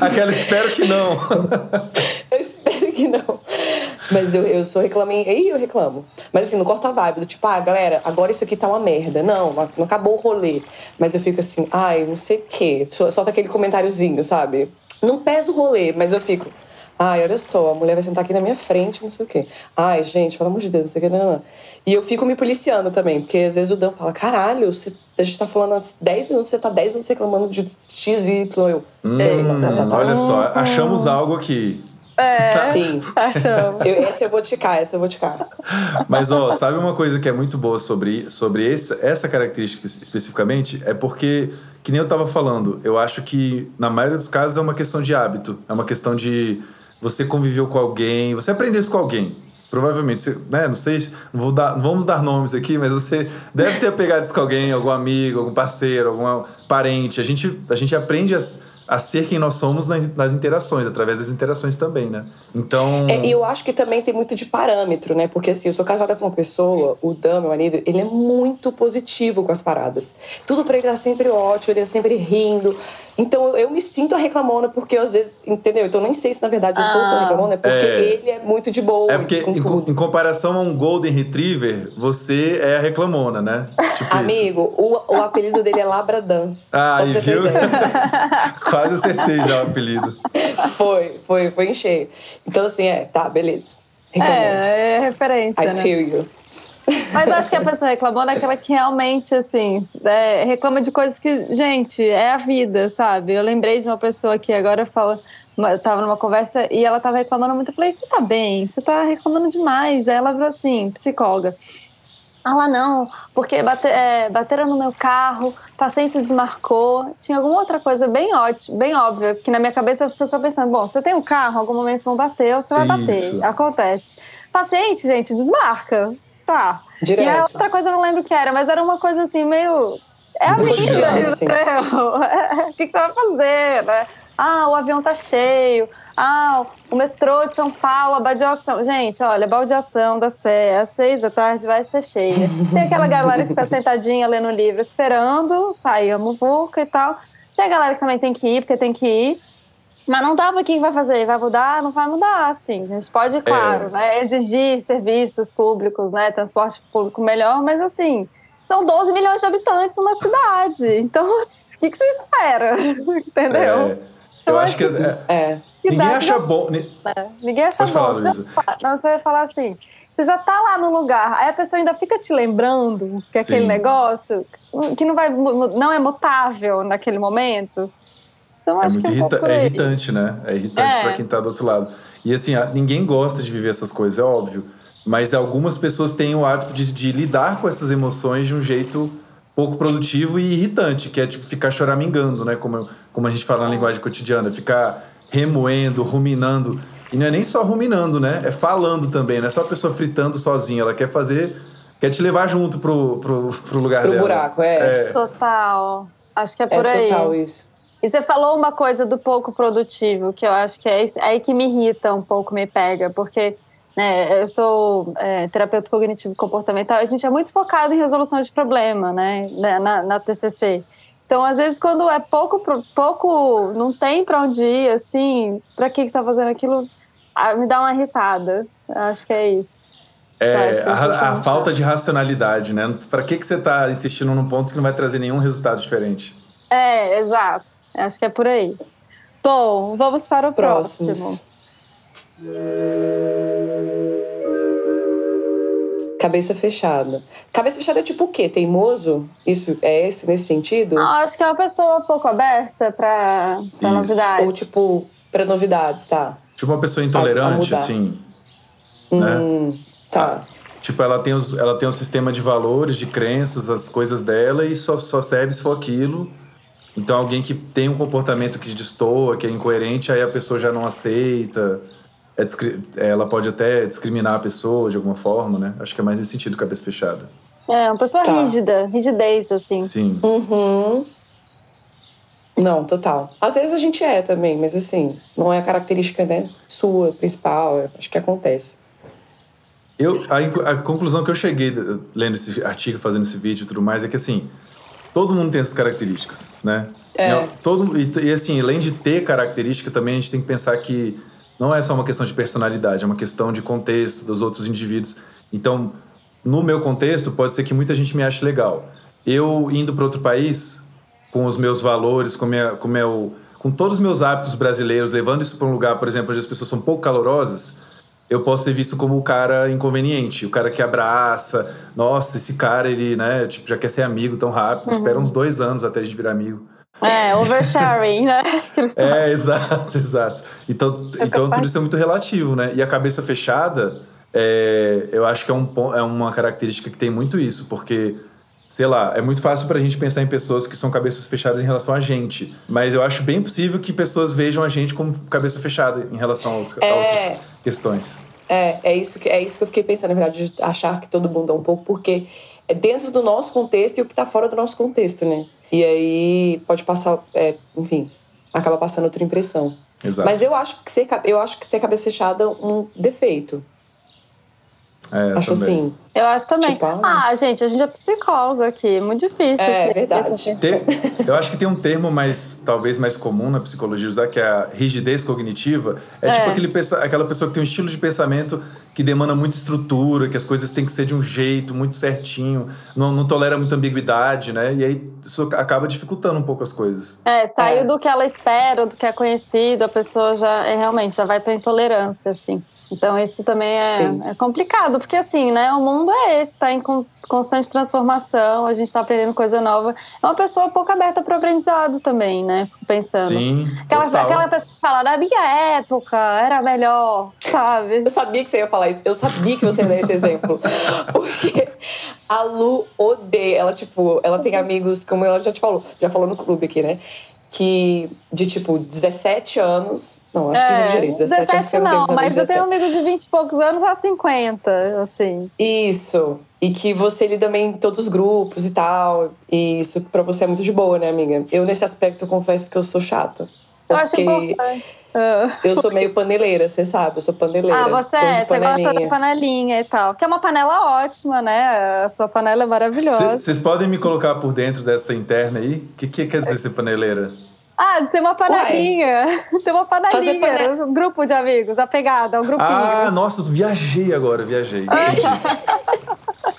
Speaker 3: Aquela, espero que não.
Speaker 2: eu espero que não. Mas eu, eu sou reclamei. Ih, eu reclamo. Mas assim, não corto a vibe do tipo, ah, galera, agora isso aqui tá uma merda. Não, não acabou o rolê. Mas eu fico assim, ai, não sei o quê. Só- Solta aquele comentáriozinho, sabe? Não pesa o rolê, mas eu fico. Ai, olha só, a mulher vai sentar aqui na minha frente, não sei o quê. Ai, gente, pelo amor de Deus, não sei o que, não, não. E eu fico me policiando também, porque às vezes o Dan fala, caralho, você, a gente tá falando há 10 minutos, você tá 10 minutos reclamando de XY. Eu,
Speaker 3: Hum,
Speaker 2: tá, tá.
Speaker 3: olha só, achamos algo aqui.
Speaker 1: É,
Speaker 2: sim.
Speaker 1: achamos.
Speaker 2: Eu, essa eu vou ticar, essa eu vou ticar.
Speaker 3: Mas, ó, sabe uma coisa que é muito boa sobre, sobre esse, essa característica es- especificamente? É porque, que nem eu tava falando, eu acho que na maioria dos casos é uma questão de hábito. É uma questão de você conviveu com alguém, você aprendeu isso com alguém. Provavelmente, você, né? Não sei, se- não, vou dar, não vamos dar nomes aqui, mas você deve ter pegado isso com alguém, algum amigo, algum parceiro, algum parente. A gente, a gente aprende as- a ser quem nós somos nas, nas interações, através das interações também, né? Então.
Speaker 2: É, eu acho que também tem muito de parâmetro, né? Porque assim, eu sou casada com uma pessoa, o Dan, meu marido, ele é muito positivo com as paradas. Tudo para ele tá sempre ótimo, ele é sempre rindo. Então eu me sinto a reclamona, porque às vezes, entendeu? Então eu nem sei se na verdade eu sou tão
Speaker 1: Ah.
Speaker 2: reclamona, é porque
Speaker 3: É.
Speaker 2: ele é muito de boa.
Speaker 3: É porque,
Speaker 2: com
Speaker 3: em, co- em comparação a um Golden Retriever, você é a reclamona, né? Tipo isso.
Speaker 2: Amigo, o, o apelido dele é Labradan.
Speaker 3: Ah,
Speaker 2: Só
Speaker 3: e viu?
Speaker 2: ideia. [laughs]
Speaker 3: Quase acertei já o apelido.
Speaker 2: Foi, foi, foi em cheio. Então, assim, é, tá, beleza. Reclamamos.
Speaker 1: É, é referência,
Speaker 2: I
Speaker 1: né?
Speaker 2: feel you.
Speaker 1: Mas acho que a pessoa reclamona é aquela que realmente, assim, é, reclama de coisas que, gente, é a vida, sabe? Eu lembrei de uma pessoa que agora fala, tava numa conversa e ela tava reclamando muito. Eu falei, você tá bem? Você tá reclamando demais. Aí ela falou assim, psicóloga. Ah lá não, porque bate, é, bateram no meu carro, paciente desmarcou. Tinha alguma outra coisa bem ótima, bem óbvia, que na minha cabeça eu estou só pensando, bom, você tem um carro, em algum momento vão bater, ou você vai
Speaker 3: Isso.
Speaker 1: bater. Acontece. Paciente, gente, desmarca. Tá. E a
Speaker 2: Direto.
Speaker 1: outra coisa eu não lembro o que era, mas era uma coisa assim, meio. É a vida,
Speaker 2: assim. [laughs]
Speaker 1: O que, que você vai fazer, né? Ah, o avião tá cheio. Ah, o metrô de São Paulo, a baldeação. Gente, olha, a baldeação da Sé, às seis da tarde vai ser cheia. [laughs] Tem aquela galera que fica sentadinha lendo livro, esperando sair a muvuca e tal. Tem a galera que também tem que ir, porque tem que ir. Mas não dá pra quem vai fazer? Vai mudar? Não vai mudar, assim. A gente pode, claro, né, exigir serviços públicos, né, transporte público melhor, mas assim, são 12 milhões de habitantes numa cidade. Então, [laughs] o que, que você espera? [laughs] Entendeu?
Speaker 3: É, eu acho que. é,
Speaker 2: É.
Speaker 3: ninguém acha
Speaker 1: não-
Speaker 3: bom. ni-
Speaker 1: Ninguém acha
Speaker 3: Pode falar,
Speaker 1: bom. Você já
Speaker 3: Luísa.
Speaker 1: fala- Não, você vai falar assim. Você já tá lá no lugar, aí a pessoa ainda fica te lembrando que aquele negócio que não vai não é mutável naquele momento. Então
Speaker 3: É
Speaker 1: acho
Speaker 3: muito
Speaker 1: que é um
Speaker 3: irrita- é irritante, né? É irritante
Speaker 1: É.
Speaker 3: pra quem tá do outro lado. E assim, ninguém gosta de viver essas coisas, é óbvio. Mas algumas pessoas têm o hábito de, de lidar com essas emoções de um jeito pouco produtivo e irritante, que é tipo ficar choramingando, né? Como, como a gente fala na linguagem cotidiana, ficar remoendo, ruminando. E não é nem só ruminando, né? É falando também, não é só a pessoa fritando sozinha. Ela quer fazer, quer te levar junto pro, pro, pro lugar
Speaker 2: Pro
Speaker 3: dela.
Speaker 2: buraco, é.
Speaker 3: É,
Speaker 1: Total. Acho que é
Speaker 2: É,
Speaker 1: por aí.
Speaker 2: total isso.
Speaker 1: E você falou uma coisa do pouco produtivo, que eu acho que é isso- aí que me irrita um pouco, me pega, porque né, eu sou é, terapeuta cognitivo comportamental, a gente é muito focado em resolução de problema, né, na, na- na TCC. Então, às vezes, quando é pouco, pouco não tem para onde ir, assim, para que, que você está fazendo aquilo, me dá uma irritada. Acho que é isso.
Speaker 3: É, a, a falta de racionalidade, né? Pra que, que você tá insistindo num ponto que não vai trazer nenhum resultado diferente?
Speaker 1: É, exato. Acho que é por aí. Bom, vamos para o próximo.
Speaker 2: Próximos. Cabeça fechada. Cabeça fechada é tipo o quê? Teimoso? Isso é esse nesse sentido?
Speaker 1: Ah, acho que é uma pessoa um pouco aberta para novidades.
Speaker 2: Ou tipo, pra novidades, tá?
Speaker 3: Tipo uma pessoa intolerante, assim. Né?
Speaker 2: Hum, tá.
Speaker 3: Tipo, ela tem, os, ela tem um sistema de valores, de crenças, as coisas dela e só, só serve se for aquilo. Então, alguém que tem um comportamento que destoa, que é incoerente, aí a pessoa já não aceita. É discri- ela pode até discriminar a pessoa de alguma forma, né? Acho que é mais nesse sentido, cabeça fechada.
Speaker 1: É, uma pessoa
Speaker 2: Tá.
Speaker 1: rígida, rigidez, assim.
Speaker 3: Sim.
Speaker 2: Uhum. Não, total. Às vezes a gente é também, mas assim, não é a característica né, sua, principal. eu Acho que acontece.
Speaker 3: Eu, a, a conclusão que eu cheguei lendo esse artigo, fazendo esse vídeo e tudo mais, é que assim, todo mundo tem essas características, né?
Speaker 2: É.
Speaker 3: Todo, e, e assim, além de ter característica, também a gente tem que pensar que não é só uma questão de personalidade, é uma questão de contexto dos outros indivíduos. Então, no meu contexto, pode ser que muita gente me ache legal. Eu indo para outro país, com os meus valores, com, minha, com, meu, com todos os meus hábitos brasileiros, levando isso para um lugar, por exemplo, onde as pessoas são pouco calorosas, eu posso ser visto como o cara inconveniente, o cara que abraça. Nossa, esse cara, ele, né, tipo, já quer ser amigo tão rápido, espera uns dois anos até a gente virar amigo.
Speaker 1: É, oversharing, né? [laughs]
Speaker 3: É, exato, exato. Então, então tudo isso é muito relativo, né? E a cabeça fechada, é, eu acho que é, um, é uma característica que tem muito isso, porque, sei lá, é muito fácil pra gente pensar em pessoas que são cabeças fechadas em relação a gente. Mas eu acho bem possível que pessoas vejam a gente como cabeça fechada em relação a, outros- a
Speaker 2: É.
Speaker 3: outras questões.
Speaker 2: É, é isso, que, é isso que eu fiquei pensando, na verdade, de achar que todo mundo é um pouco, porque é dentro do nosso contexto e o que tá fora do nosso contexto, né? E aí pode passar, é, enfim, acaba passando outra impressão.
Speaker 3: Exato.
Speaker 2: Mas eu acho que ser, eu acho que ser cabeça fechada é um defeito.
Speaker 3: É,
Speaker 2: acho
Speaker 3: também.
Speaker 2: assim.
Speaker 1: Eu acho também.
Speaker 2: Tipo, ah.
Speaker 1: ah, gente, a gente é psicólogo aqui, muito difícil.
Speaker 2: É,
Speaker 1: ter
Speaker 2: verdade.
Speaker 3: Tem- eu acho que tem um termo mais, talvez mais comum na psicologia usar, que é a rigidez cognitiva. É,
Speaker 1: É.
Speaker 3: tipo aquele, pensa- aquela pessoa que tem um estilo de pensamento que demanda muita estrutura, que as coisas têm que ser de um jeito muito certinho, não, não tolera muita ambiguidade, né? E aí isso acaba dificultando um pouco as coisas.
Speaker 1: É, saiu
Speaker 2: É.
Speaker 1: do que ela espera, do que é conhecido, a pessoa já é, realmente já vai pra intolerância, assim. Então isso também é, é complicado, porque assim, né, o mundo é esse, tá em con- constante transformação, a gente tá aprendendo coisa nova. É uma pessoa pouco aberta para aprendizado também, né? Fico pensando.
Speaker 3: Sim,
Speaker 1: Aquela,
Speaker 3: total.
Speaker 1: aquela pessoa que fala, na minha época era melhor, sabe?
Speaker 2: Eu sabia que você ia falar isso. Eu sabia que você ia dar esse exemplo. [laughs] Porque a Lu odeia. Ela, tipo, ela tem amigos, como ela já te falou, já falou no clube aqui, né? Que de tipo 17 anos. Não, acho que exagerei. 17, anos que eu não, tenho
Speaker 1: É, mas eu
Speaker 2: 17.
Speaker 1: tenho amigos de 20 e poucos anos a 50, assim.
Speaker 2: Isso. E que você lida bem em todos os grupos e tal. E isso pra você é muito de boa, né, amiga? Eu, nesse aspecto, confesso que eu sou chata.
Speaker 1: Eu acho
Speaker 2: Porque
Speaker 1: importante. Ah.
Speaker 2: eu sou meio paneleira, você sabe? Eu sou paneleira.
Speaker 1: Ah, você é, você gosta da
Speaker 2: panelinha.
Speaker 1: panelinha e tal. Que é uma panela ótima, né? A sua panela é maravilhosa.
Speaker 3: Vocês podem me colocar por dentro dessa interna aí? O que, que quer dizer ser paneleira?
Speaker 1: Ah, de ser uma panelinha. [laughs] Tem uma panelinha.
Speaker 2: pane-
Speaker 1: Um grupo de amigos, apegada, um grupinho.
Speaker 3: Ah, nossa, viajei agora, viajei. Entendi.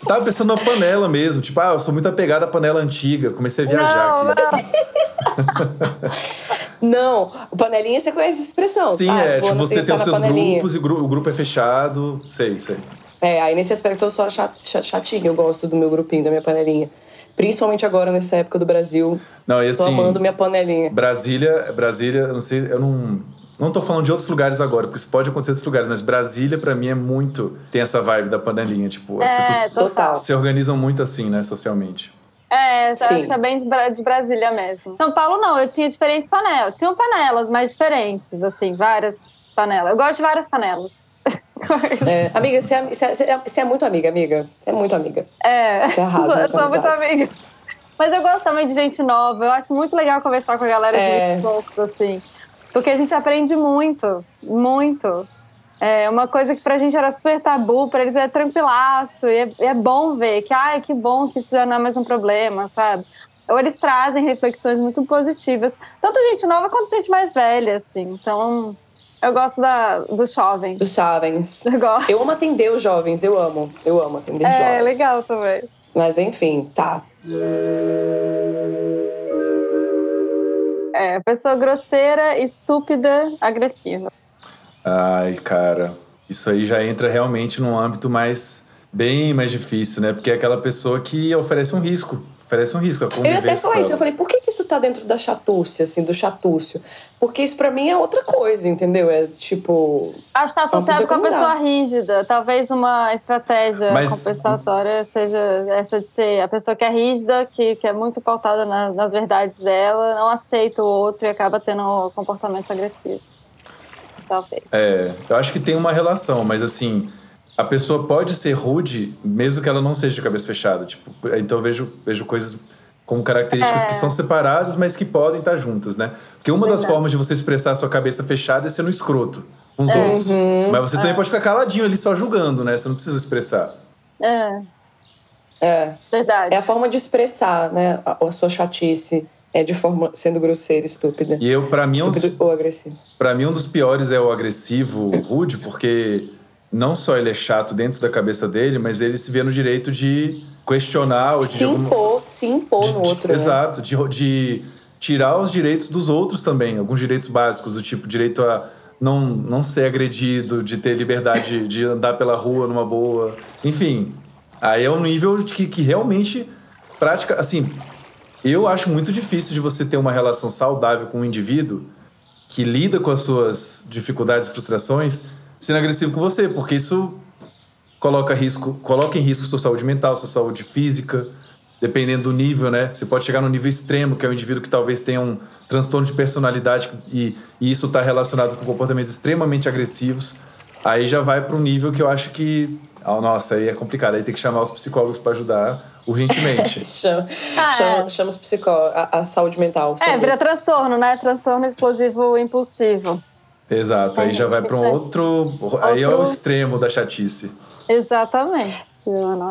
Speaker 3: Tava pensando na panela mesmo. Tipo, ah, eu sou muito apegado à panela antiga. Comecei a viajar
Speaker 1: não,
Speaker 3: aqui.
Speaker 1: não. [laughs]
Speaker 2: Não, o panelinha você conhece essa expressão.
Speaker 3: Sim,
Speaker 2: tá?
Speaker 3: é. Tipo, você tem os
Speaker 2: na
Speaker 3: seus
Speaker 2: panelinha.
Speaker 3: grupos e o gru- o grupo é fechado. Sei, sei.
Speaker 2: É, aí nesse aspecto eu sou cha- cha- chatinha, eu gosto do meu grupinho, da minha panelinha. Principalmente agora, nessa época do Brasil.
Speaker 3: Não, e
Speaker 2: Tô
Speaker 3: assim.
Speaker 2: amando minha panelinha.
Speaker 3: Brasília, Brasília, eu não sei, eu não. Não tô falando de outros lugares agora, porque isso pode acontecer em outros lugares, mas Brasília, pra mim, é muito. Tem essa vibe da panelinha. Tipo, as
Speaker 1: É,
Speaker 3: pessoas
Speaker 2: Total.
Speaker 3: se organizam muito assim, né, socialmente.
Speaker 1: É,
Speaker 2: Sim.
Speaker 1: acho que é bem de, de Brasília mesmo. São Paulo não, eu tinha diferentes panelas. Tinham panelas mais diferentes, assim, várias panelas. Eu gosto de várias panelas. [laughs]
Speaker 2: É, amiga, você é, você, é, você é- muito amiga, amiga. Você é muito amiga.
Speaker 1: É,
Speaker 2: Você arrasa
Speaker 1: sou, eu sou muito amiga. Mas eu gosto também de gente nova. Eu acho muito legal conversar com a galera de
Speaker 2: É.
Speaker 1: 20 poucos, assim. Porque a gente aprende muito, muito. É uma coisa que pra gente era super tabu, pra eles é tranquilaço. E é, é bom ver que, ai, que bom que isso já não é mais um problema, sabe? Ou eles trazem reflexões muito positivas. Tanto gente nova quanto gente mais velha, assim. Então, eu gosto da, dos jovens.
Speaker 2: Dos jovens. [laughs]
Speaker 1: Eu gosto.
Speaker 2: Eu amo atender os jovens, eu amo. Eu amo atender jovens.
Speaker 1: É, legal também.
Speaker 2: Mas enfim, tá.
Speaker 1: É, pessoa grosseira, estúpida, agressiva.
Speaker 3: Ai, cara, isso aí já entra realmente num âmbito mais bem mais difícil, né? Porque é aquela pessoa que oferece um risco, oferece um risco. A
Speaker 2: Eu até falar
Speaker 3: com
Speaker 2: isso. Eu falei, por que, que isso tá dentro da chatúcia, assim, do chatúcio? Porque isso pra mim é outra coisa, entendeu? É tipo.
Speaker 1: Acho que está associado
Speaker 2: Uma
Speaker 1: com a
Speaker 2: pessoa
Speaker 1: pessoa rígida. Talvez uma estratégia
Speaker 3: Mas-
Speaker 1: compensatória seja essa de ser a pessoa que é rígida, que, que é muito pautada na- nas verdades dela, não aceita o outro e acaba tendo comportamentos agressivos. Talvez.
Speaker 3: É, eu acho que tem uma relação, mas assim, a pessoa pode ser rude mesmo que ela não seja de cabeça fechada. Tipo, então eu vejo, vejo coisas como características
Speaker 1: É.
Speaker 3: que são separadas, mas que podem estar juntas, né? Porque uma das
Speaker 1: Verdade.
Speaker 3: formas de você expressar a sua cabeça fechada é sendo escroto com os
Speaker 1: É.
Speaker 3: outros.
Speaker 2: Uhum.
Speaker 3: Mas você também
Speaker 1: É.
Speaker 3: pode ficar caladinho ali só julgando, né? Você não precisa expressar.
Speaker 1: É,
Speaker 2: É.
Speaker 1: verdade.
Speaker 2: É a forma de expressar, né, a, a sua chatice. É de forma sendo grosseira, estúpida.
Speaker 3: E eu, para mim, um dos,
Speaker 2: Estúpido ou agressivo.
Speaker 3: Pra mim, um dos piores é o agressivo rude, porque não só ele é chato dentro da cabeça dele, mas ele se vê no direito de questionar ou de.
Speaker 2: Se
Speaker 3: alguma-
Speaker 2: impor, se impor
Speaker 3: de-
Speaker 2: no
Speaker 3: de-
Speaker 2: outro. né?
Speaker 3: Exato, de, de tirar os direitos dos outros também, alguns direitos básicos, do tipo direito a não, não ser agredido, de ter liberdade de andar pela rua numa boa. Enfim, aí é um nível de que, que realmente prática. Assim, eu acho muito difícil de você ter uma relação saudável com um indivíduo que lida com as suas dificuldades e frustrações sendo agressivo com você, porque isso coloca, risco, coloca em risco sua saúde mental, sua saúde física, dependendo do nível, né? Você pode chegar no nível extremo, que é um indivíduo que talvez tenha um transtorno de personalidade e, e isso está relacionado com comportamentos extremamente agressivos. aí já vai para um nível que eu acho que. Oh, nossa, aí é complicado. Aí tem que chamar os psicólogos para ajudar urgentemente. [laughs]
Speaker 2: chama, ah, chama, é. chama os psicólogos, a, a, saúde mental.
Speaker 1: É, vira transtorno, né? Transtorno explosivo impulsivo.
Speaker 3: Exato, aí já vai para um outro, outro. Aí é o extremo da chatice.
Speaker 1: Exatamente.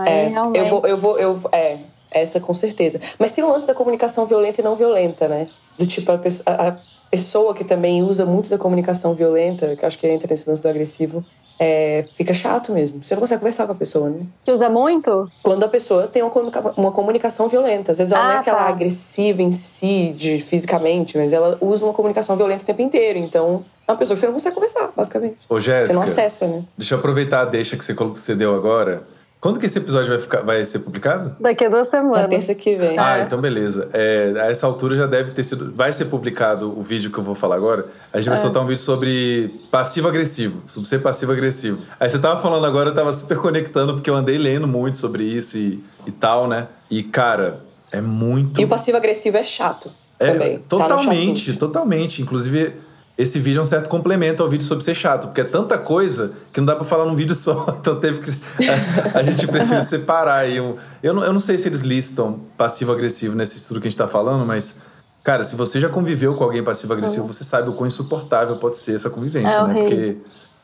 Speaker 2: É, realmente... Eu vou, eu vou, eu, é, essa com certeza. Mas tem o lance da comunicação violenta e não violenta, né? Do tipo, a pessoa, a pessoa que também usa muito da comunicação violenta, que acho que entra nesse lance do agressivo, é, fica chato mesmo. Você não consegue conversar com a pessoa, né?
Speaker 1: Que usa muito?
Speaker 2: Quando a pessoa tem uma, comunica uma comunicação violenta. Às vezes ela ah, não é aquela tá. agressiva em si, de, fisicamente, mas ela usa uma comunicação violenta o tempo inteiro. Então, é uma pessoa que você não consegue conversar, basicamente.
Speaker 3: Ô, Jéssica,
Speaker 2: você não acessa, né?
Speaker 3: Deixa eu aproveitar a deixa que você deu agora quando que esse episódio vai, ficar, vai ser publicado?
Speaker 1: Daqui a duas semanas.
Speaker 2: Na terça que vem.
Speaker 3: Ah, é. então beleza. É, a essa altura já deve ter sido. Vai ser publicado o vídeo que eu vou falar agora. A gente vai é. soltar um vídeo sobre passivo-agressivo, sobre ser passivo-agressivo. Aí você tava falando agora, eu tava super conectando, porque eu andei lendo muito sobre isso e, e tal, né? E, cara, é muito.
Speaker 2: E o passivo-agressivo é chato.
Speaker 3: É,
Speaker 2: também.
Speaker 3: Totalmente, tá totalmente. Inclusive esse vídeo é um certo complemento ao vídeo sobre ser chato, porque é tanta coisa que não dá para falar num vídeo só. [laughs] Então teve que. A, [laughs] a gente prefere separar aí. Um, eu, não, eu não sei se eles listam passivo-agressivo nesse estudo que a gente tá falando, mas. Cara, se você já conviveu com alguém passivo-agressivo, uhum. você sabe o quão insuportável pode ser essa convivência, é né? Porque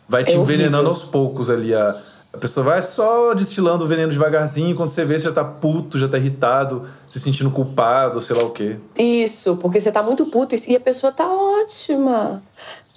Speaker 3: vai te é envenenando aos poucos ali a a pessoa vai só destilando o veneno devagarzinho, quando você vê, você já tá puto, já tá irritado, se sentindo culpado, sei lá o quê.
Speaker 2: Isso, porque você tá muito puto e a pessoa tá ótima.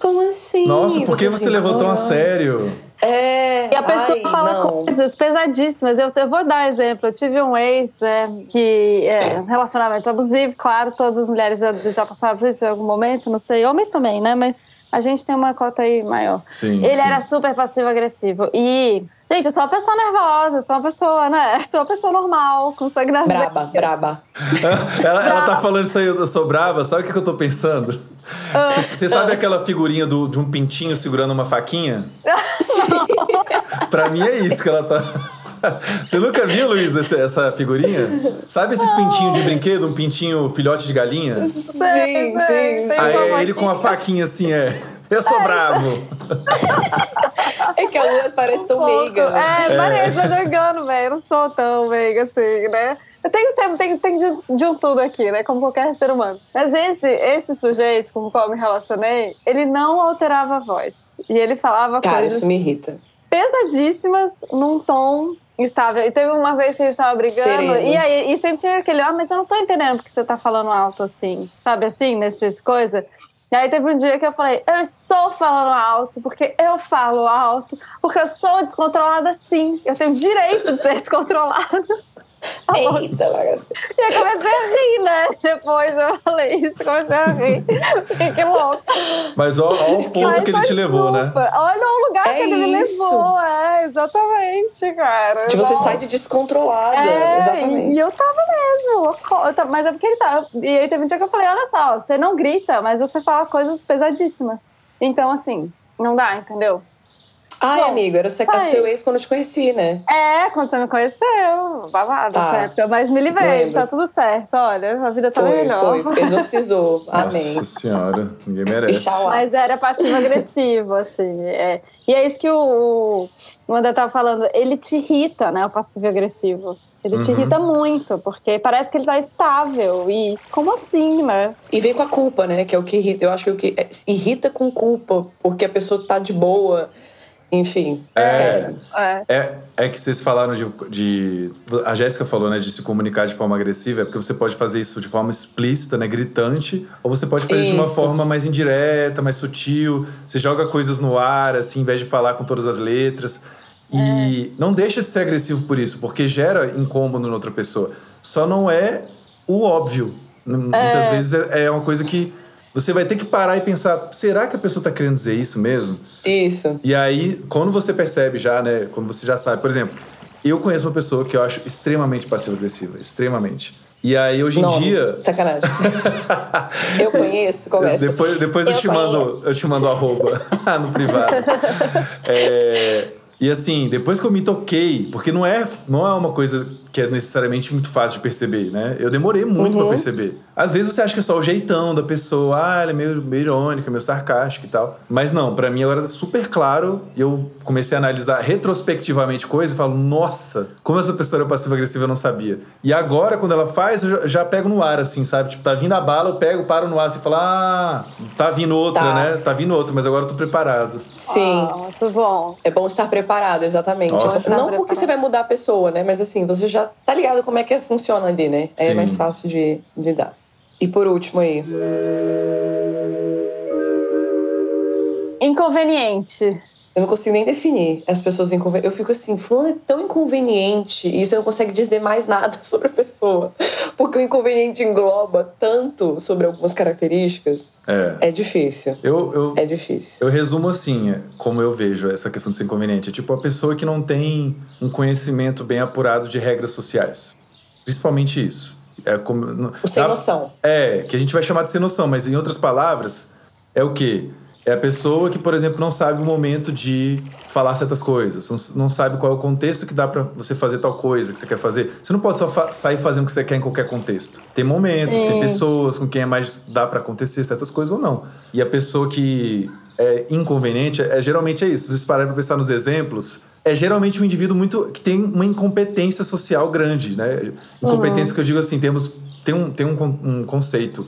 Speaker 2: Como assim?
Speaker 3: Nossa, por que você, você levou tão a sério?
Speaker 2: É.
Speaker 1: E a pessoa ai, fala não. coisas pesadíssimas. Eu, eu, vou dar exemplo. Eu tive um ex né, que é relacionamento abusivo, claro, todas as mulheres já, já passaram por isso em algum momento, não sei, homens também, né? Mas a gente tem uma cota aí maior.
Speaker 3: Sim,
Speaker 1: Ele
Speaker 3: sim.
Speaker 1: era super passivo-agressivo. E Gente, eu sou uma pessoa nervosa, sou uma pessoa, né? [laughs] Sou uma pessoa normal, com sangue nas
Speaker 2: Braba, braba. [laughs]
Speaker 3: ela, ela tá falando isso aí, eu sou brava, sabe o que, eu tô pensando? Você ah. sabe aquela figurinha do, de um pintinho segurando uma faquinha? [laughs] pra mim é isso que ela tá. Você nunca viu, Luiz, essa, essa figurinha? Sabe esses pintinhos de brinquedo? Um pintinho filhote de galinha? Sim,
Speaker 2: sim, sim.
Speaker 3: Aí é ele com a faquinha assim, é. Eu sou é. bravo. [laughs]
Speaker 2: É que a Lua parece um tão pouco. meiga.
Speaker 1: É, é, parece, eu não engano, velho. Eu não sou tão meiga assim, né? Eu tenho tempo, tenho, tenho de, de um tudo aqui, né? Como qualquer ser humano. Mas esse, esse sujeito com o qual eu me relacionei, ele não alterava a voz. E ele falava
Speaker 2: Cara,
Speaker 1: coisas.
Speaker 2: isso me irrita.
Speaker 1: Pesadíssimas num tom estável. E teve uma vez que a gente tava brigando, e aí e sempre tinha aquele, ah, mas eu não tô entendendo porque você tá falando alto assim. Sabe assim, nessas coisas? E aí teve um dia que eu falei, eu estou falando alto, porque eu falo alto, porque eu sou descontrolada sim. Eu tenho direito de ser [laughs] descontrolada.
Speaker 2: Eita, bagaça.
Speaker 1: E eu comecei a rir, né? Depois eu falei isso, comecei a rir. que louco.
Speaker 3: Mas olha o ponto Mas que ele te levou, né?
Speaker 1: Olha o lugar é que ele me levou. É, exatamente, cara.
Speaker 2: De você sai de descontrolada. É, exatamente.
Speaker 1: E eu tava mesmo, louco. Mas é porque ele tava. E aí teve um dia que eu falei: olha só, você não grita, mas você fala coisas pesadíssimas. Então, assim, não dá, entendeu?
Speaker 2: Ai, Bom, amigo, era o seu ex quando eu te conheci, né?
Speaker 1: É, quando você me conheceu. Babado, tá. certo. Mas me livrei, tá tudo certo. Olha, a vida tá
Speaker 2: foi,
Speaker 1: melhor.
Speaker 2: Foi, exorcizou. [laughs] Amém.
Speaker 3: Nossa senhora, ninguém merece.
Speaker 1: Mas era passivo-agressivo, assim. É. E é isso que o, o André tava falando. Ele te irrita, né, o passivo-agressivo. Ele uhum. te irrita muito, porque parece que ele tá estável. E como assim, né?
Speaker 2: E vem com a culpa, né? Que é o que irrita. Eu acho que o que é, irrita com culpa, porque a pessoa tá de boa enfim.
Speaker 3: É, é, é. é que vocês falaram de, de. a Jéssica falou, né, de se comunicar de forma agressiva, é porque você pode fazer isso de forma explícita, né, gritante, ou você pode fazer isso, isso de uma forma mais indireta, mais sutil. Você joga coisas no ar, assim, em vez de falar com todas as letras. E é. não deixa de ser agressivo por isso, porque gera incômodo na outra pessoa. Só não é o óbvio. Muitas é. vezes é, é uma coisa que você vai ter que parar e pensar: será que a pessoa está querendo dizer isso mesmo?
Speaker 2: Isso.
Speaker 3: E aí, quando você percebe já, né? Quando você já sabe, por exemplo, eu conheço uma pessoa que eu acho extremamente passiva-agressiva, extremamente. E aí, hoje em
Speaker 2: Nomes,
Speaker 3: dia.
Speaker 2: Sacanagem. [laughs] eu conheço, começa.
Speaker 3: Depois, depois eu, eu te mando, eu te mando arroba [laughs] no privado. É, E assim, depois que eu me toquei, porque não é, não é uma coisa que é necessariamente muito fácil de perceber, né? Eu demorei muito uhum. para perceber. Às vezes você acha que é só o jeitão da pessoa, ah, ela é meio, meio irônica, meio sarcástica e tal. Mas não, para mim agora é super claro. E eu comecei a analisar retrospectivamente coisas e falo, nossa, como essa pessoa era passiva-agressiva eu não sabia. E agora, quando ela faz, eu já, já, pego no ar, assim, sabe? Tipo, tá vindo a bala, eu pego, paro no ar assim e falo, ah, tá vindo outra, tá. né? Tá vindo outra, mas agora eu tô preparado.
Speaker 2: Sim.
Speaker 1: Ah, muito bom.
Speaker 2: É bom estar preparado, exatamente. Nossa. Não porque você vai mudar a pessoa, né? Mas assim, você já tá ligado como é que funciona ali, né? É Sim. mais fácil de lidar. E por último aí.
Speaker 1: Inconveniente.
Speaker 2: Eu não consigo nem definir as pessoas inconvenientes. Eu fico assim, fulano é tão inconveniente e você não consegue dizer mais nada [laughs] sobre a pessoa. Porque o inconveniente engloba tanto sobre algumas características. É. É difícil.
Speaker 3: Eu, eu,
Speaker 2: é difícil.
Speaker 3: Eu resumo assim, como eu vejo essa questão de ser inconveniente. É tipo a pessoa que não tem um conhecimento bem apurado de regras sociais. Principalmente isso. É como,
Speaker 2: o sem noção.
Speaker 3: É, que a gente vai chamar de sem noção, mas em outras palavras, é o quê? É a pessoa que, por exemplo, não sabe o momento de falar certas coisas, não sabe qual é o contexto que dá para você fazer tal coisa que você quer fazer. Você não pode só fa sair fazendo o que você quer em qualquer contexto. Tem momentos, tem pessoas com quem é mais dá para acontecer certas coisas ou não. E a pessoa que é inconveniente, é, geralmente é isso. Se vocês pararem para pensar nos exemplos, é geralmente um indivíduo muito que tem uma incompetência social grande, né? Incompetência uhum. que eu digo assim, temos tem um, tem um, um conceito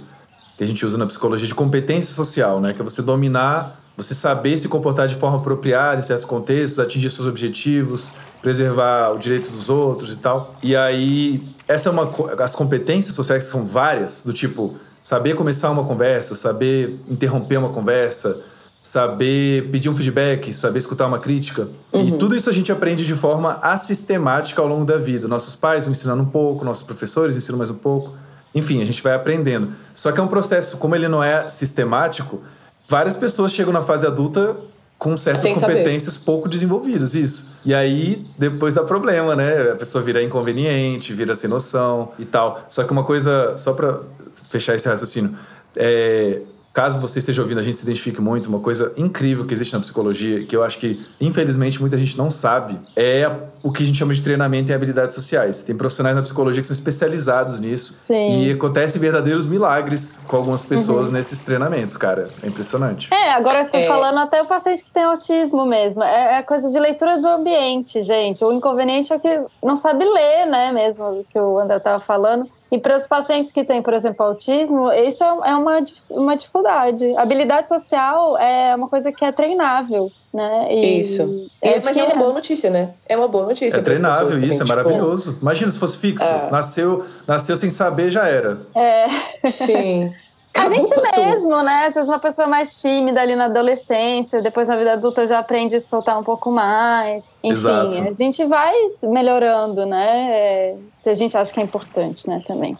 Speaker 3: que a gente usa na psicologia de competência social, né? Que é você dominar, você saber se comportar de forma apropriada em certos contextos, atingir seus objetivos, preservar o direito dos outros e tal. E aí, essa é uma as competências sociais são várias, do tipo saber começar uma conversa, saber interromper uma conversa, saber pedir um feedback, saber escutar uma crítica. Uhum. E tudo isso a gente aprende de forma assistemática ao longo da vida. Nossos pais vão ensinando um pouco, nossos professores ensinam mais um pouco. Enfim, a gente vai aprendendo. Só que é um processo, como ele não é sistemático, várias pessoas chegam na fase adulta com certas Sem competências saber. pouco desenvolvidas, isso. E aí, depois dá problema, né? A pessoa vira inconveniente, vira sem noção e tal. Só que uma coisa, só para fechar esse raciocínio, é, caso você esteja ouvindo, a gente se identifique muito, uma coisa incrível que existe na psicologia, que eu acho que, infelizmente, muita gente não sabe, é o que a gente chama de treinamento em habilidades sociais. Tem profissionais na psicologia que são especializados nisso.
Speaker 1: Sim.
Speaker 3: E acontecem verdadeiros milagres com algumas pessoas uhum. nesses treinamentos, cara. É impressionante.
Speaker 1: É, agora você é. falando até o paciente que tem autismo mesmo. É, é coisa de leitura do ambiente, gente. O inconveniente é que não sabe ler, né, mesmo, que o André estava falando. E para os pacientes que têm, por exemplo, autismo, isso é, é uma, uma dificuldade. Habilidade social é uma coisa que é treinável, né?
Speaker 2: E isso. É, mas é uma boa notícia, né? É uma boa notícia.
Speaker 3: É treinável isso, é tipo... maravilhoso. Imagina se fosse fixo. É. Nasceu, nasceu sem saber, já era.
Speaker 1: É.
Speaker 2: Sim. [laughs]
Speaker 1: A gente mesmo, né? Às vezes uma pessoa mais tímida ali na adolescência, depois na vida adulta já aprende a soltar um pouco mais. Enfim, Exato. a gente vai melhorando, né? Se a gente acha que é importante, né, também.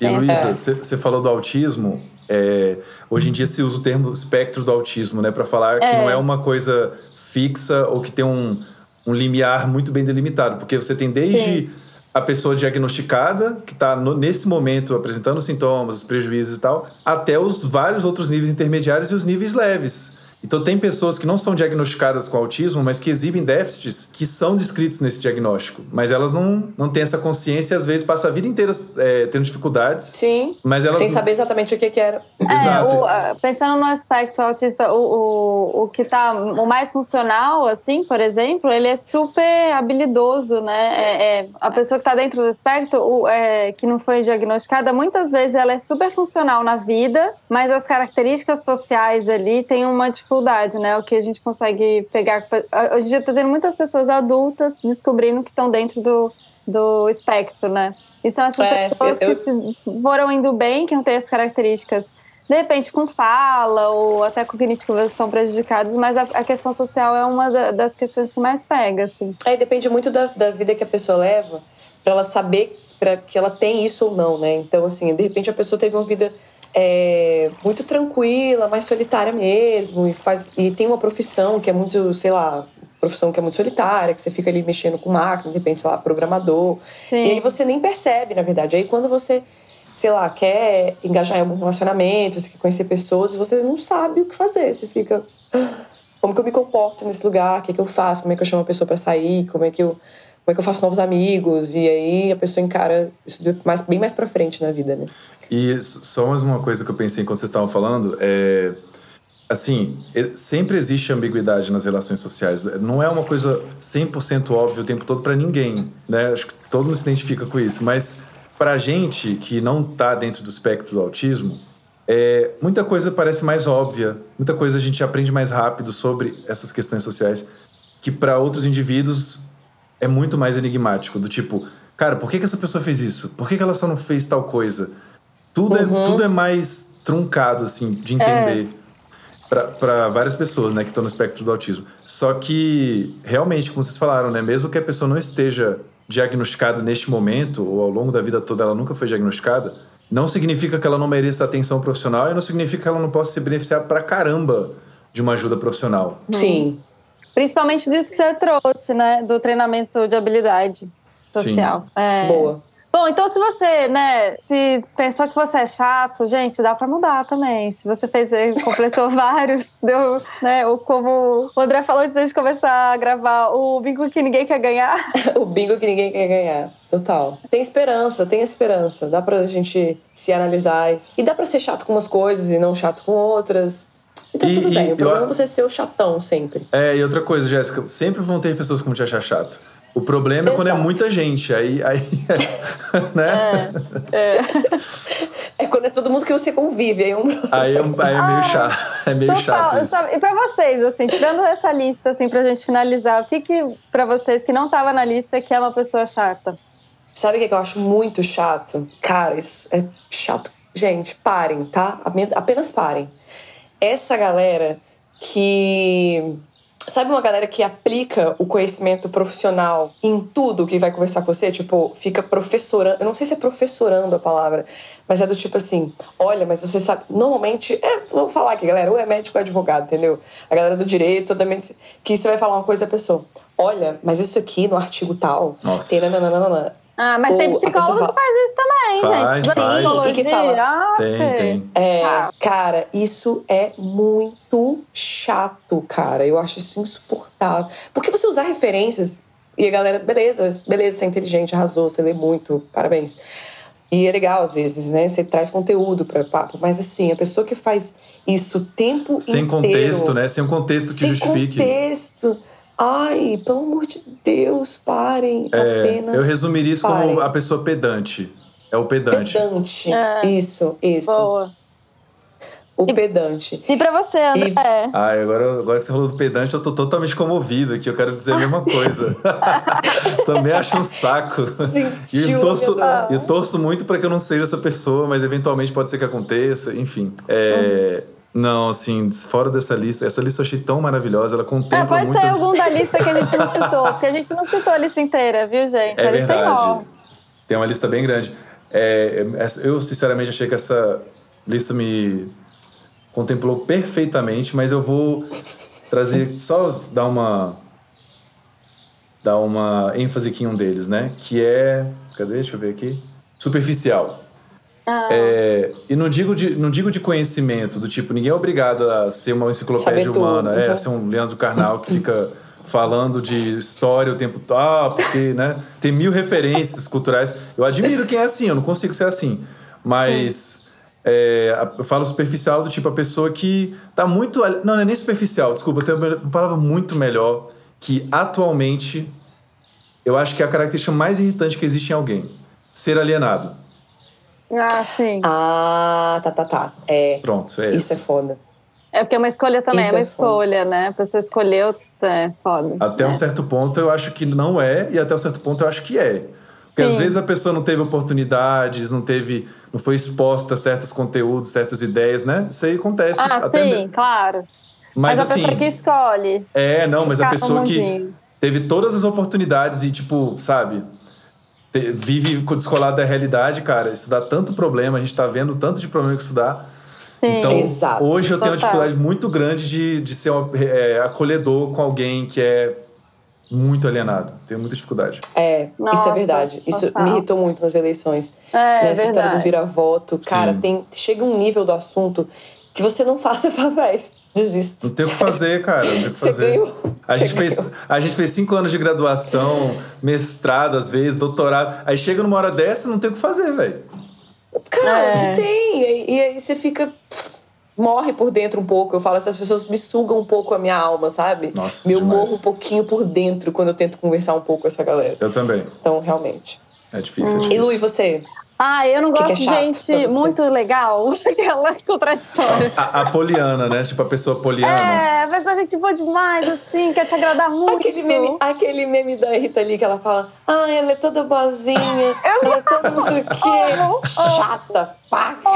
Speaker 3: E Luísa, você falou do autismo. É, hoje em dia se usa o termo espectro do autismo, né? Para falar que é. não é uma coisa fixa ou que tem um, um limiar muito bem delimitado. Porque você tem desde... Sim a pessoa diagnosticada, que está nesse momento apresentando sintomas, os prejuízos e tal, até os vários outros níveis intermediários e os níveis leves. Então, tem pessoas que não são diagnosticadas com autismo, mas que exibem déficits que são descritos nesse diagnóstico. Mas elas não, não têm essa consciência e às vezes passam a vida inteira é, tendo dificuldades.
Speaker 2: Sim.
Speaker 3: Mas elas
Speaker 2: sem saber exatamente o que, que era.
Speaker 1: É, Exato. O, pensando no aspecto autista, o, o, o que tá o mais funcional, assim, por exemplo, ele é super habilidoso, né? É, é a pessoa que está dentro do espectro, o, é, que não foi diagnosticada, muitas vezes ela é super funcional na vida, mas as características sociais ali têm uma dificuldade dificuldade, né? O que a gente consegue pegar. Hoje em dia está tendo muitas pessoas adultas descobrindo que estão dentro do, do espectro, né? E são essas é, pessoas eu, eu... que se foram indo bem, que não têm as características, de repente com fala ou até cognitivas estão prejudicadas, mas a, a questão social é uma da, das questões que mais pega, assim.
Speaker 2: É, depende muito da, da vida que a pessoa leva, para ela saber pra, que ela tem isso ou não, né? Então, assim, de repente a pessoa teve uma vida é, muito tranquila, mais solitária mesmo, e, faz, e tem uma profissão que é muito, sei lá, profissão que é muito solitária, que você fica ali mexendo com máquina, de repente, sei lá, programador. Sim. E aí você nem percebe, na verdade. Aí quando você, sei lá, quer engajar em algum relacionamento, você quer conhecer pessoas, você não sabe o que fazer. Você fica. como que eu me comporto nesse lugar, o que, que eu faço, como é que eu chamo a pessoa para sair, como é que eu como é que eu faço novos amigos e aí a pessoa encara isso mais, bem mais para frente na vida, né?
Speaker 3: E só mais uma coisa que eu pensei enquanto vocês estavam falando é assim, sempre existe ambiguidade nas relações sociais. Não é uma coisa 100% óbvia o tempo todo para ninguém, né? Acho que todo mundo se identifica com isso, mas pra gente que não tá dentro do espectro do autismo, é, muita coisa parece mais óbvia, muita coisa a gente aprende mais rápido sobre essas questões sociais que para outros indivíduos é muito mais enigmático, do tipo, cara, por que, que essa pessoa fez isso? Por que, que ela só não fez tal coisa? Tudo, é, uhum. é, tudo é mais truncado, assim, de entender. É para várias pessoas, né, que estão no espectro do autismo. Só que, realmente, como vocês falaram, né, mesmo que a pessoa não esteja diagnosticada neste momento, ou ao longo da vida toda ela nunca foi diagnosticada, não significa que ela não mereça atenção profissional e não significa que ela não possa se beneficiar pra caramba de uma ajuda profissional.
Speaker 2: Sim.
Speaker 1: Principalmente disso que você trouxe, né, do treinamento de habilidade social.
Speaker 2: É. Boa.
Speaker 1: Bom, então se você, né, se pensou que você é chato, gente, dá para mudar também. Se você fez, completou [laughs] vários, deu, né, ou como o André falou antes de começar a gravar, o bingo que ninguém quer ganhar. [laughs]
Speaker 2: o bingo que ninguém quer ganhar, total. Tem esperança, tem esperança. Dá pra gente se analisar e dá para ser chato com umas coisas e não chato com outras. Então e, tudo bem, o problema eu... é você ser o chatão sempre.
Speaker 3: É, e outra coisa, Jéssica, sempre vão ter pessoas que vão te achar chato. O problema Exato. é quando é muita gente, aí, aí [laughs]
Speaker 2: né? É, é. [laughs] é, quando é todo mundo que você convive, aí, um... [laughs]
Speaker 3: aí, é, aí é meio ah, chato, é meio total, chato isso.
Speaker 1: E para vocês, assim, tirando essa lista, assim, pra gente finalizar, o que que para vocês que não tava na lista que é uma pessoa chata?
Speaker 2: Sabe o que eu acho muito chato? Cara, isso é chato. Gente, parem, tá? Apenas parem. Essa galera que Sabe uma galera que aplica o conhecimento profissional em tudo que vai conversar com você? Tipo, fica professorando. Eu não sei se é professorando a palavra, mas é do tipo assim: olha, mas você sabe. Normalmente, é, vou falar aqui, galera, ou é médico ou é advogado, entendeu? A galera do direito, toda medicina. Que você vai falar uma coisa à pessoa: olha, mas isso aqui no artigo tal,
Speaker 3: Nossa.
Speaker 2: tem nananana.
Speaker 1: Ah, mas Ou tem psicólogo fala... que faz isso também,
Speaker 3: faz,
Speaker 1: gente.
Speaker 3: Faz.
Speaker 2: Psicologia. Que fala.
Speaker 3: Tem, tem.
Speaker 2: É, ah. Cara, isso é muito chato, cara. Eu acho isso insuportável. Porque você usar referências e a galera, beleza, beleza, você é inteligente, arrasou, você lê muito, parabéns. E é legal, às vezes, né? Você traz conteúdo para papo. Mas assim, a pessoa que faz isso o tempo
Speaker 3: Sem
Speaker 2: inteiro... Sem
Speaker 3: contexto, né? Sem um contexto que
Speaker 2: sem
Speaker 3: justifique.
Speaker 2: Sem contexto Ai, pelo amor de Deus, parem. É, apenas.
Speaker 3: Eu resumiria isso parem. como a pessoa pedante. É o pedante.
Speaker 2: Pedante. É. Isso, isso.
Speaker 1: Boa.
Speaker 2: O e, pedante.
Speaker 1: E pra você, André?
Speaker 3: E... É. Ai, agora, agora que você falou do pedante, eu tô totalmente comovido aqui. Eu quero dizer a mesma coisa. [laughs] Também acho um saco.
Speaker 2: Sentiu,
Speaker 3: e torço, eu torço muito para que eu não seja essa pessoa, mas eventualmente pode ser que aconteça. Enfim. É. Uhum. Não, assim, fora dessa lista, essa lista eu achei tão maravilhosa, ela contempla é,
Speaker 1: pode
Speaker 3: muitas...
Speaker 1: ser algum da lista que a gente não citou, porque a gente não citou a lista inteira, viu, gente?
Speaker 3: É
Speaker 1: a
Speaker 3: lista verdade. Tem uma lista bem grande. É, eu, sinceramente, achei que essa lista me contemplou perfeitamente, mas eu vou trazer, só dar uma dar uma ênfase aqui em um deles, né? Que é, cadê? Deixa eu ver aqui. Superficial.
Speaker 1: Ah.
Speaker 3: É, e não digo, de, não digo de conhecimento, do tipo, ninguém é obrigado a ser uma enciclopédia humana, é, uhum. a ser um Leandro Carnal que [clears throat] fica falando de história o tempo todo, ah, porque, né, tem mil referências culturais. Eu admiro quem é assim, eu não consigo ser assim. Mas é, eu falo superficial do tipo, a pessoa que tá muito... Não, não é nem superficial, desculpa, eu tenho uma palavra muito melhor, que atualmente eu acho que é a característica mais irritante que existe em alguém. Ser alienado.
Speaker 1: Ah, sim.
Speaker 2: Ah, tá, tá, tá. É.
Speaker 3: Pronto, é
Speaker 2: isso. Isso é foda.
Speaker 1: É porque é uma escolha também, isso é uma é escolha, foda. né? A pessoa escolheu, é foda.
Speaker 3: Até
Speaker 1: é.
Speaker 3: um certo ponto eu acho que não é, e até um certo ponto eu acho que é. Porque Sim. às vezes a pessoa não teve oportunidades, não teve, não foi exposta a certos conteúdos, certas ideias, né? Isso aí acontece.
Speaker 1: Ah, sim, claro.
Speaker 3: Mas,
Speaker 1: mas a
Speaker 3: assim,
Speaker 1: pessoa que escolhe.
Speaker 3: É, não, mas a pessoa que teve todas as oportunidades e, tipo, sabe, vive descolado da realidade, cara, isso dá tanto problema, a gente tá vendo tanto de problema que isso dá.
Speaker 1: Sim,
Speaker 3: então,
Speaker 2: exato.
Speaker 3: hoje eu tenho uma dificuldade muito grande de, de ser um, é, acolhedor com alguém que é muito alienado. Tenho muita dificuldade.
Speaker 2: É, Nossa, isso é verdade. Isso me irritou muito nas eleições.
Speaker 1: É,
Speaker 2: Nessa
Speaker 1: é
Speaker 2: história do vira-voto. Cara, tem, chega um nível do assunto que você não faz, você fala, velho, desisto.
Speaker 3: Não tem o que fazer, cara. Não tem o que fazer.
Speaker 2: ganhou.
Speaker 3: A gente, fez, a gente fez cinco anos de graduação, mestrado, às vezes, doutorado. Aí chega numa hora dessa, não tem o que fazer, velho.
Speaker 2: Cara,
Speaker 1: É.
Speaker 2: não tem. E, e aí você fica. Morre por dentro um pouco. Eu falo, essas pessoas me sugam um pouco a minha alma, sabe?
Speaker 3: Nossa,
Speaker 2: Eu
Speaker 3: demais.
Speaker 2: morro um pouquinho por dentro quando eu tento conversar um pouco com essa galera.
Speaker 3: Eu também.
Speaker 2: Então, realmente.
Speaker 3: É difícil, é
Speaker 2: E
Speaker 3: difícil.
Speaker 2: Lu, e você?
Speaker 1: Ah, eu não
Speaker 2: Que
Speaker 1: gosto
Speaker 2: é chato
Speaker 1: de
Speaker 2: pra
Speaker 1: gente muito legal. [laughs] Aquela contraditória.
Speaker 3: A, a poliana, né? Tipo, a pessoa poliana.
Speaker 1: É, mas a gente boa demais, assim, quer te agradar muito.
Speaker 2: Aquele meme, aquele meme da Rita Lee que ela fala: Ah, ela é toda boazinha, [laughs] ela é toda não sei o quê. Chata, paca.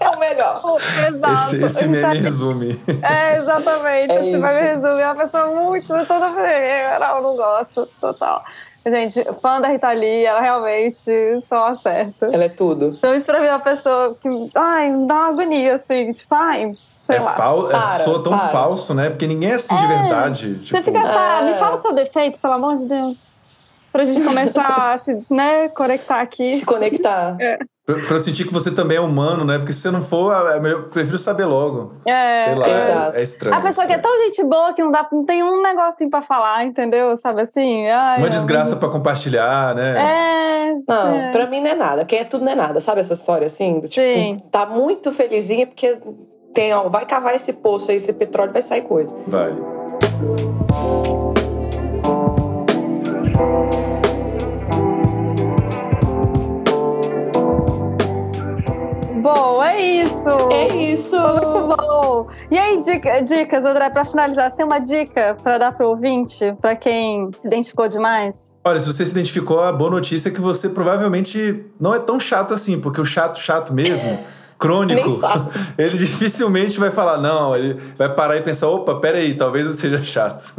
Speaker 2: É o melhor. [laughs]
Speaker 1: Exato.
Speaker 3: Esse, esse
Speaker 1: tá-
Speaker 3: meme resume.
Speaker 1: É, exatamente.
Speaker 2: É
Speaker 1: Esse
Speaker 2: isso.
Speaker 1: vai me resumir. É uma pessoa muito, toda. Não, eu não gosto, total. Gente, fã da Rita Lee, ela realmente só acerta.
Speaker 2: Ela é tudo.
Speaker 1: Então, isso pra mim é uma pessoa que. Ai, me dá uma agonia, assim. Tipo, ai, sei
Speaker 3: É,
Speaker 1: lá.
Speaker 3: fal, é
Speaker 2: Para,
Speaker 3: soa tão
Speaker 2: para.
Speaker 3: falso, né? Porque ninguém é assim de
Speaker 1: É.
Speaker 3: verdade. Tipo,
Speaker 1: Você fica, tá,
Speaker 2: É.
Speaker 1: me fala o seu defeito, pelo amor de Deus. Pra gente começar a se, né, conectar aqui.
Speaker 2: Se conectar.
Speaker 3: Pra, pra eu sentir que você também é humano, né? Porque se você não for, é melhor- eu prefiro saber logo.
Speaker 1: É,
Speaker 3: Sei lá,
Speaker 2: Exato.
Speaker 3: é, é estranho.
Speaker 1: A pessoa que é tão gente boa que não, dá, não tem um negocinho pra falar, entendeu? Sabe assim? Ai,
Speaker 3: Uma desgraça pra compartilhar, né?
Speaker 1: É.
Speaker 2: Não,
Speaker 1: É.
Speaker 2: pra mim não é nada. Quem é tudo não é nada. Sabe essa história assim? Do, tipo,
Speaker 1: Sim.
Speaker 2: tá muito felizinha porque tem, ó, vai cavar esse poço aí, esse petróleo, vai sair coisa.
Speaker 3: Vai.
Speaker 1: Bom, é isso.
Speaker 2: É isso.
Speaker 1: Muito bom. E aí, dica- dicas, André, pra finalizar, você tem uma dica pra dar pro ouvinte, pra quem se identificou demais?
Speaker 3: Olha, se você se identificou, a boa notícia é que você provavelmente não é tão chato assim, porque o chato, chato mesmo, [laughs] crônico, [laughs] ele dificilmente vai falar, não, ele vai parar e pensar, opa, peraí, talvez eu seja chato.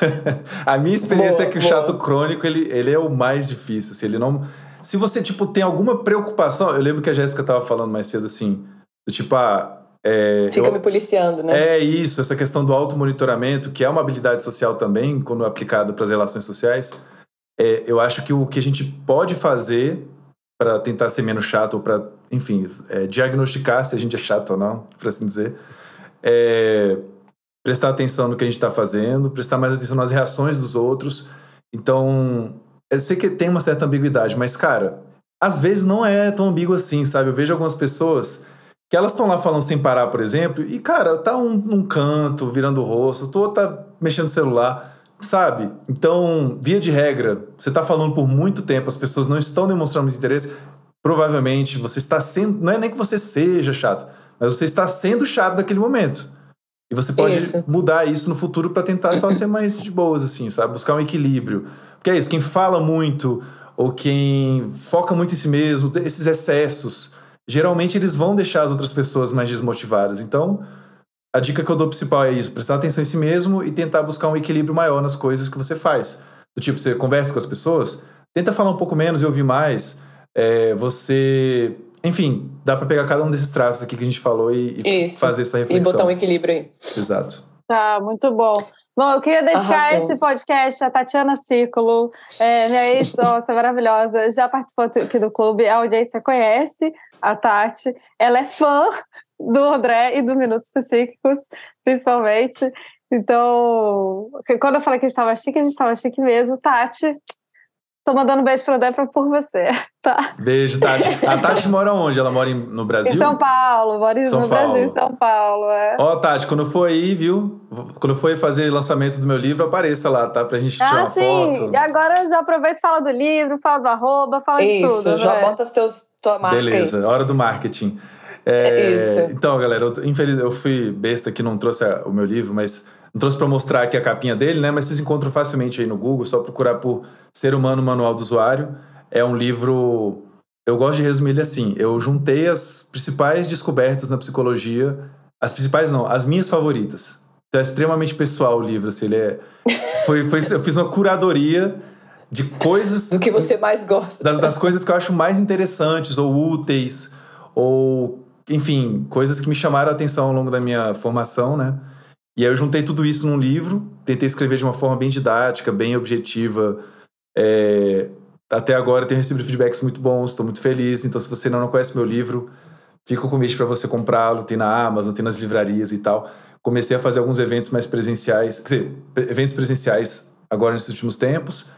Speaker 3: [laughs] a minha experiência
Speaker 2: Boa,
Speaker 3: é que o
Speaker 2: boa.
Speaker 3: chato crônico, ele, ele é o mais difícil, se ele não... Se você, tipo, tem alguma preocupação... Eu lembro que a Jéssica tava falando mais cedo, assim, do tipo, ah... É,
Speaker 2: Fica
Speaker 3: eu-
Speaker 2: me policiando, né?
Speaker 3: é isso, essa questão do automonitoramento, que é uma habilidade social também, quando aplicada para as relações sociais. É, eu acho que o que a gente pode fazer para tentar ser menos chato, ou para, enfim, é, diagnosticar se a gente é chato ou não, por assim dizer, é prestar atenção no que a gente está fazendo, prestar mais atenção nas reações dos outros. Então, eu sei que tem uma certa ambiguidade, mas, cara, às vezes não é tão ambíguo assim, sabe? Eu vejo algumas pessoas que elas estão lá falando sem parar, por exemplo, e, cara, tá um, num canto, virando o rosto, tu tá mexendo no celular, sabe? Então, via de regra, você tá falando por muito tempo, as pessoas não estão demonstrando muito interesse, provavelmente você está sendo. Não é nem que você seja chato, mas você está sendo chato naquele momento. E você pode
Speaker 2: Isso.
Speaker 3: mudar isso no futuro para tentar só ser mais de boas, assim, sabe? Buscar um equilíbrio. Porque é isso, quem fala muito ou quem foca muito em si mesmo, esses excessos, geralmente eles vão deixar as outras pessoas mais desmotivadas. Então, a dica que eu dou principal é isso: prestar atenção em si mesmo e tentar buscar um equilíbrio maior nas coisas que você faz. Do tipo, você conversa com as pessoas, tenta falar um pouco menos e ouvir mais. É, você. Enfim, dá pra pegar cada um desses traços aqui que a gente falou e, e fazer essa
Speaker 2: E
Speaker 3: reflexão.
Speaker 2: botar um equilíbrio aí.
Speaker 3: Exato.
Speaker 1: Tá, muito bom. Bom, eu queria dedicar
Speaker 2: Arrasou.
Speaker 1: esse podcast a Tatiana Círculo, é, minha ex-sócia [laughs] maravilhosa, já participou aqui do clube, a audiência conhece a Tati, ela é fã do André e do Minutos Psíquicos, principalmente. Então, quando eu falei que a gente estava chique, a gente estava chique mesmo. Tati, tô mandando um beijo pra- por você, [laughs] tá?
Speaker 3: Beijo, Tati. A Tati mora onde? Ela mora em- no Brasil?
Speaker 1: Em São Paulo, moro em-
Speaker 3: São
Speaker 1: no
Speaker 3: Paulo.
Speaker 1: Brasil, em São Paulo, é.
Speaker 3: Ó, Tati, quando for aí, viu? Quando for aí fazer lançamento do meu livro, apareça lá, tá? Pra gente tirar
Speaker 1: Ah,
Speaker 3: uma
Speaker 1: sim.
Speaker 3: foto.
Speaker 1: E agora eu já aproveito e falo do livro, falo do arroba, falo de
Speaker 2: Isso,
Speaker 1: tudo.
Speaker 2: já
Speaker 1: né?
Speaker 2: bota os teus, tua marca
Speaker 3: Beleza, hora do marketing. É,
Speaker 2: É isso.
Speaker 3: Então, galera, eu, infeliz, eu fui besta que não trouxe a- o meu livro, mas não trouxe pra mostrar aqui a capinha dele, né? Mas vocês encontram facilmente aí no Google, só procurar por Ser Humano Manual do Usuário. É um livro. Eu gosto de resumir ele assim. Eu juntei as principais descobertas na psicologia. As principais não, as minhas favoritas. Então é extremamente pessoal o livro, assim, ele é. Foi, foi, eu fiz uma curadoria de coisas.
Speaker 2: Do que você mais gosta.
Speaker 3: das, das coisas que eu acho mais interessantes ou úteis, ou, enfim, coisas que me chamaram a atenção ao longo da minha formação, né? E aí eu juntei tudo isso num livro, tentei escrever de uma forma bem didática, bem objetiva. É, Até agora tenho recebido feedbacks muito bons, estou muito feliz. Então, se você ainda não conhece meu livro, fica o convite para você comprá-lo, tem na Amazon, tem nas livrarias e tal. Comecei a fazer alguns eventos mais presenciais, quer dizer, eventos presenciais agora nesses últimos tempos.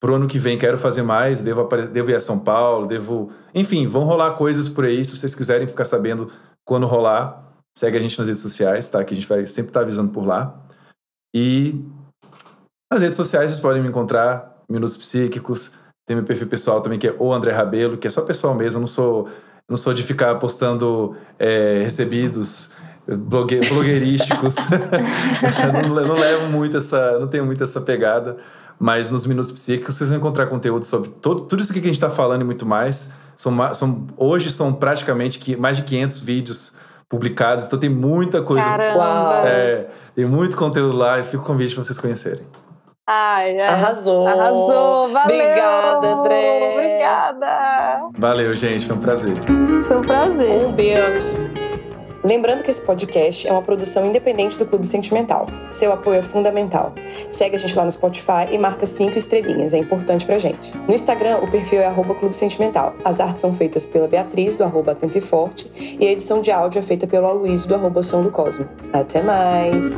Speaker 3: Pro ano que vem quero fazer mais, devo, devo ir a São Paulo, devo. Enfim, vão rolar coisas por aí. Se vocês quiserem ficar sabendo quando rolar, segue a gente nas redes sociais, tá? Que a gente vai sempre estar tá avisando por lá. E nas redes sociais vocês podem me encontrar, Minutos Psíquicos. Tem meu perfil pessoal também, que é o André Rabelo, que é só pessoal mesmo, eu não sou, não sou de ficar postando é, recebidos blogue, blogueirísticos. [laughs] não, não levo muito essa. não tenho muito essa pegada. Mas nos Minutos Psíquicos vocês vão encontrar conteúdo sobre todo, tudo isso que a gente está falando e muito mais. São, são, hoje são praticamente mais de 500 vídeos publicados, então tem muita coisa.
Speaker 1: Caramba!
Speaker 3: É, tem muito conteúdo lá e fico convite para vocês conhecerem.
Speaker 1: Ai, ai,
Speaker 2: Arrasou!
Speaker 1: Arrasou! Valeu!
Speaker 2: Obrigada, André!
Speaker 1: Obrigada!
Speaker 3: Valeu, gente, foi um prazer.
Speaker 1: Foi um prazer.
Speaker 2: Um beijo! Lembrando que esse podcast é uma produção independente do Clube Sentimental. Seu apoio é fundamental. Segue a gente lá no Spotify e marca cinco estrelinhas, é importante pra gente. No Instagram, o perfil é arroba Clube Sentimental. As artes são feitas pela Beatriz, do arroba Atento e Forte, e a edição de áudio é feita pelo Aloysio, do arroba Som do Cosmo. Até mais!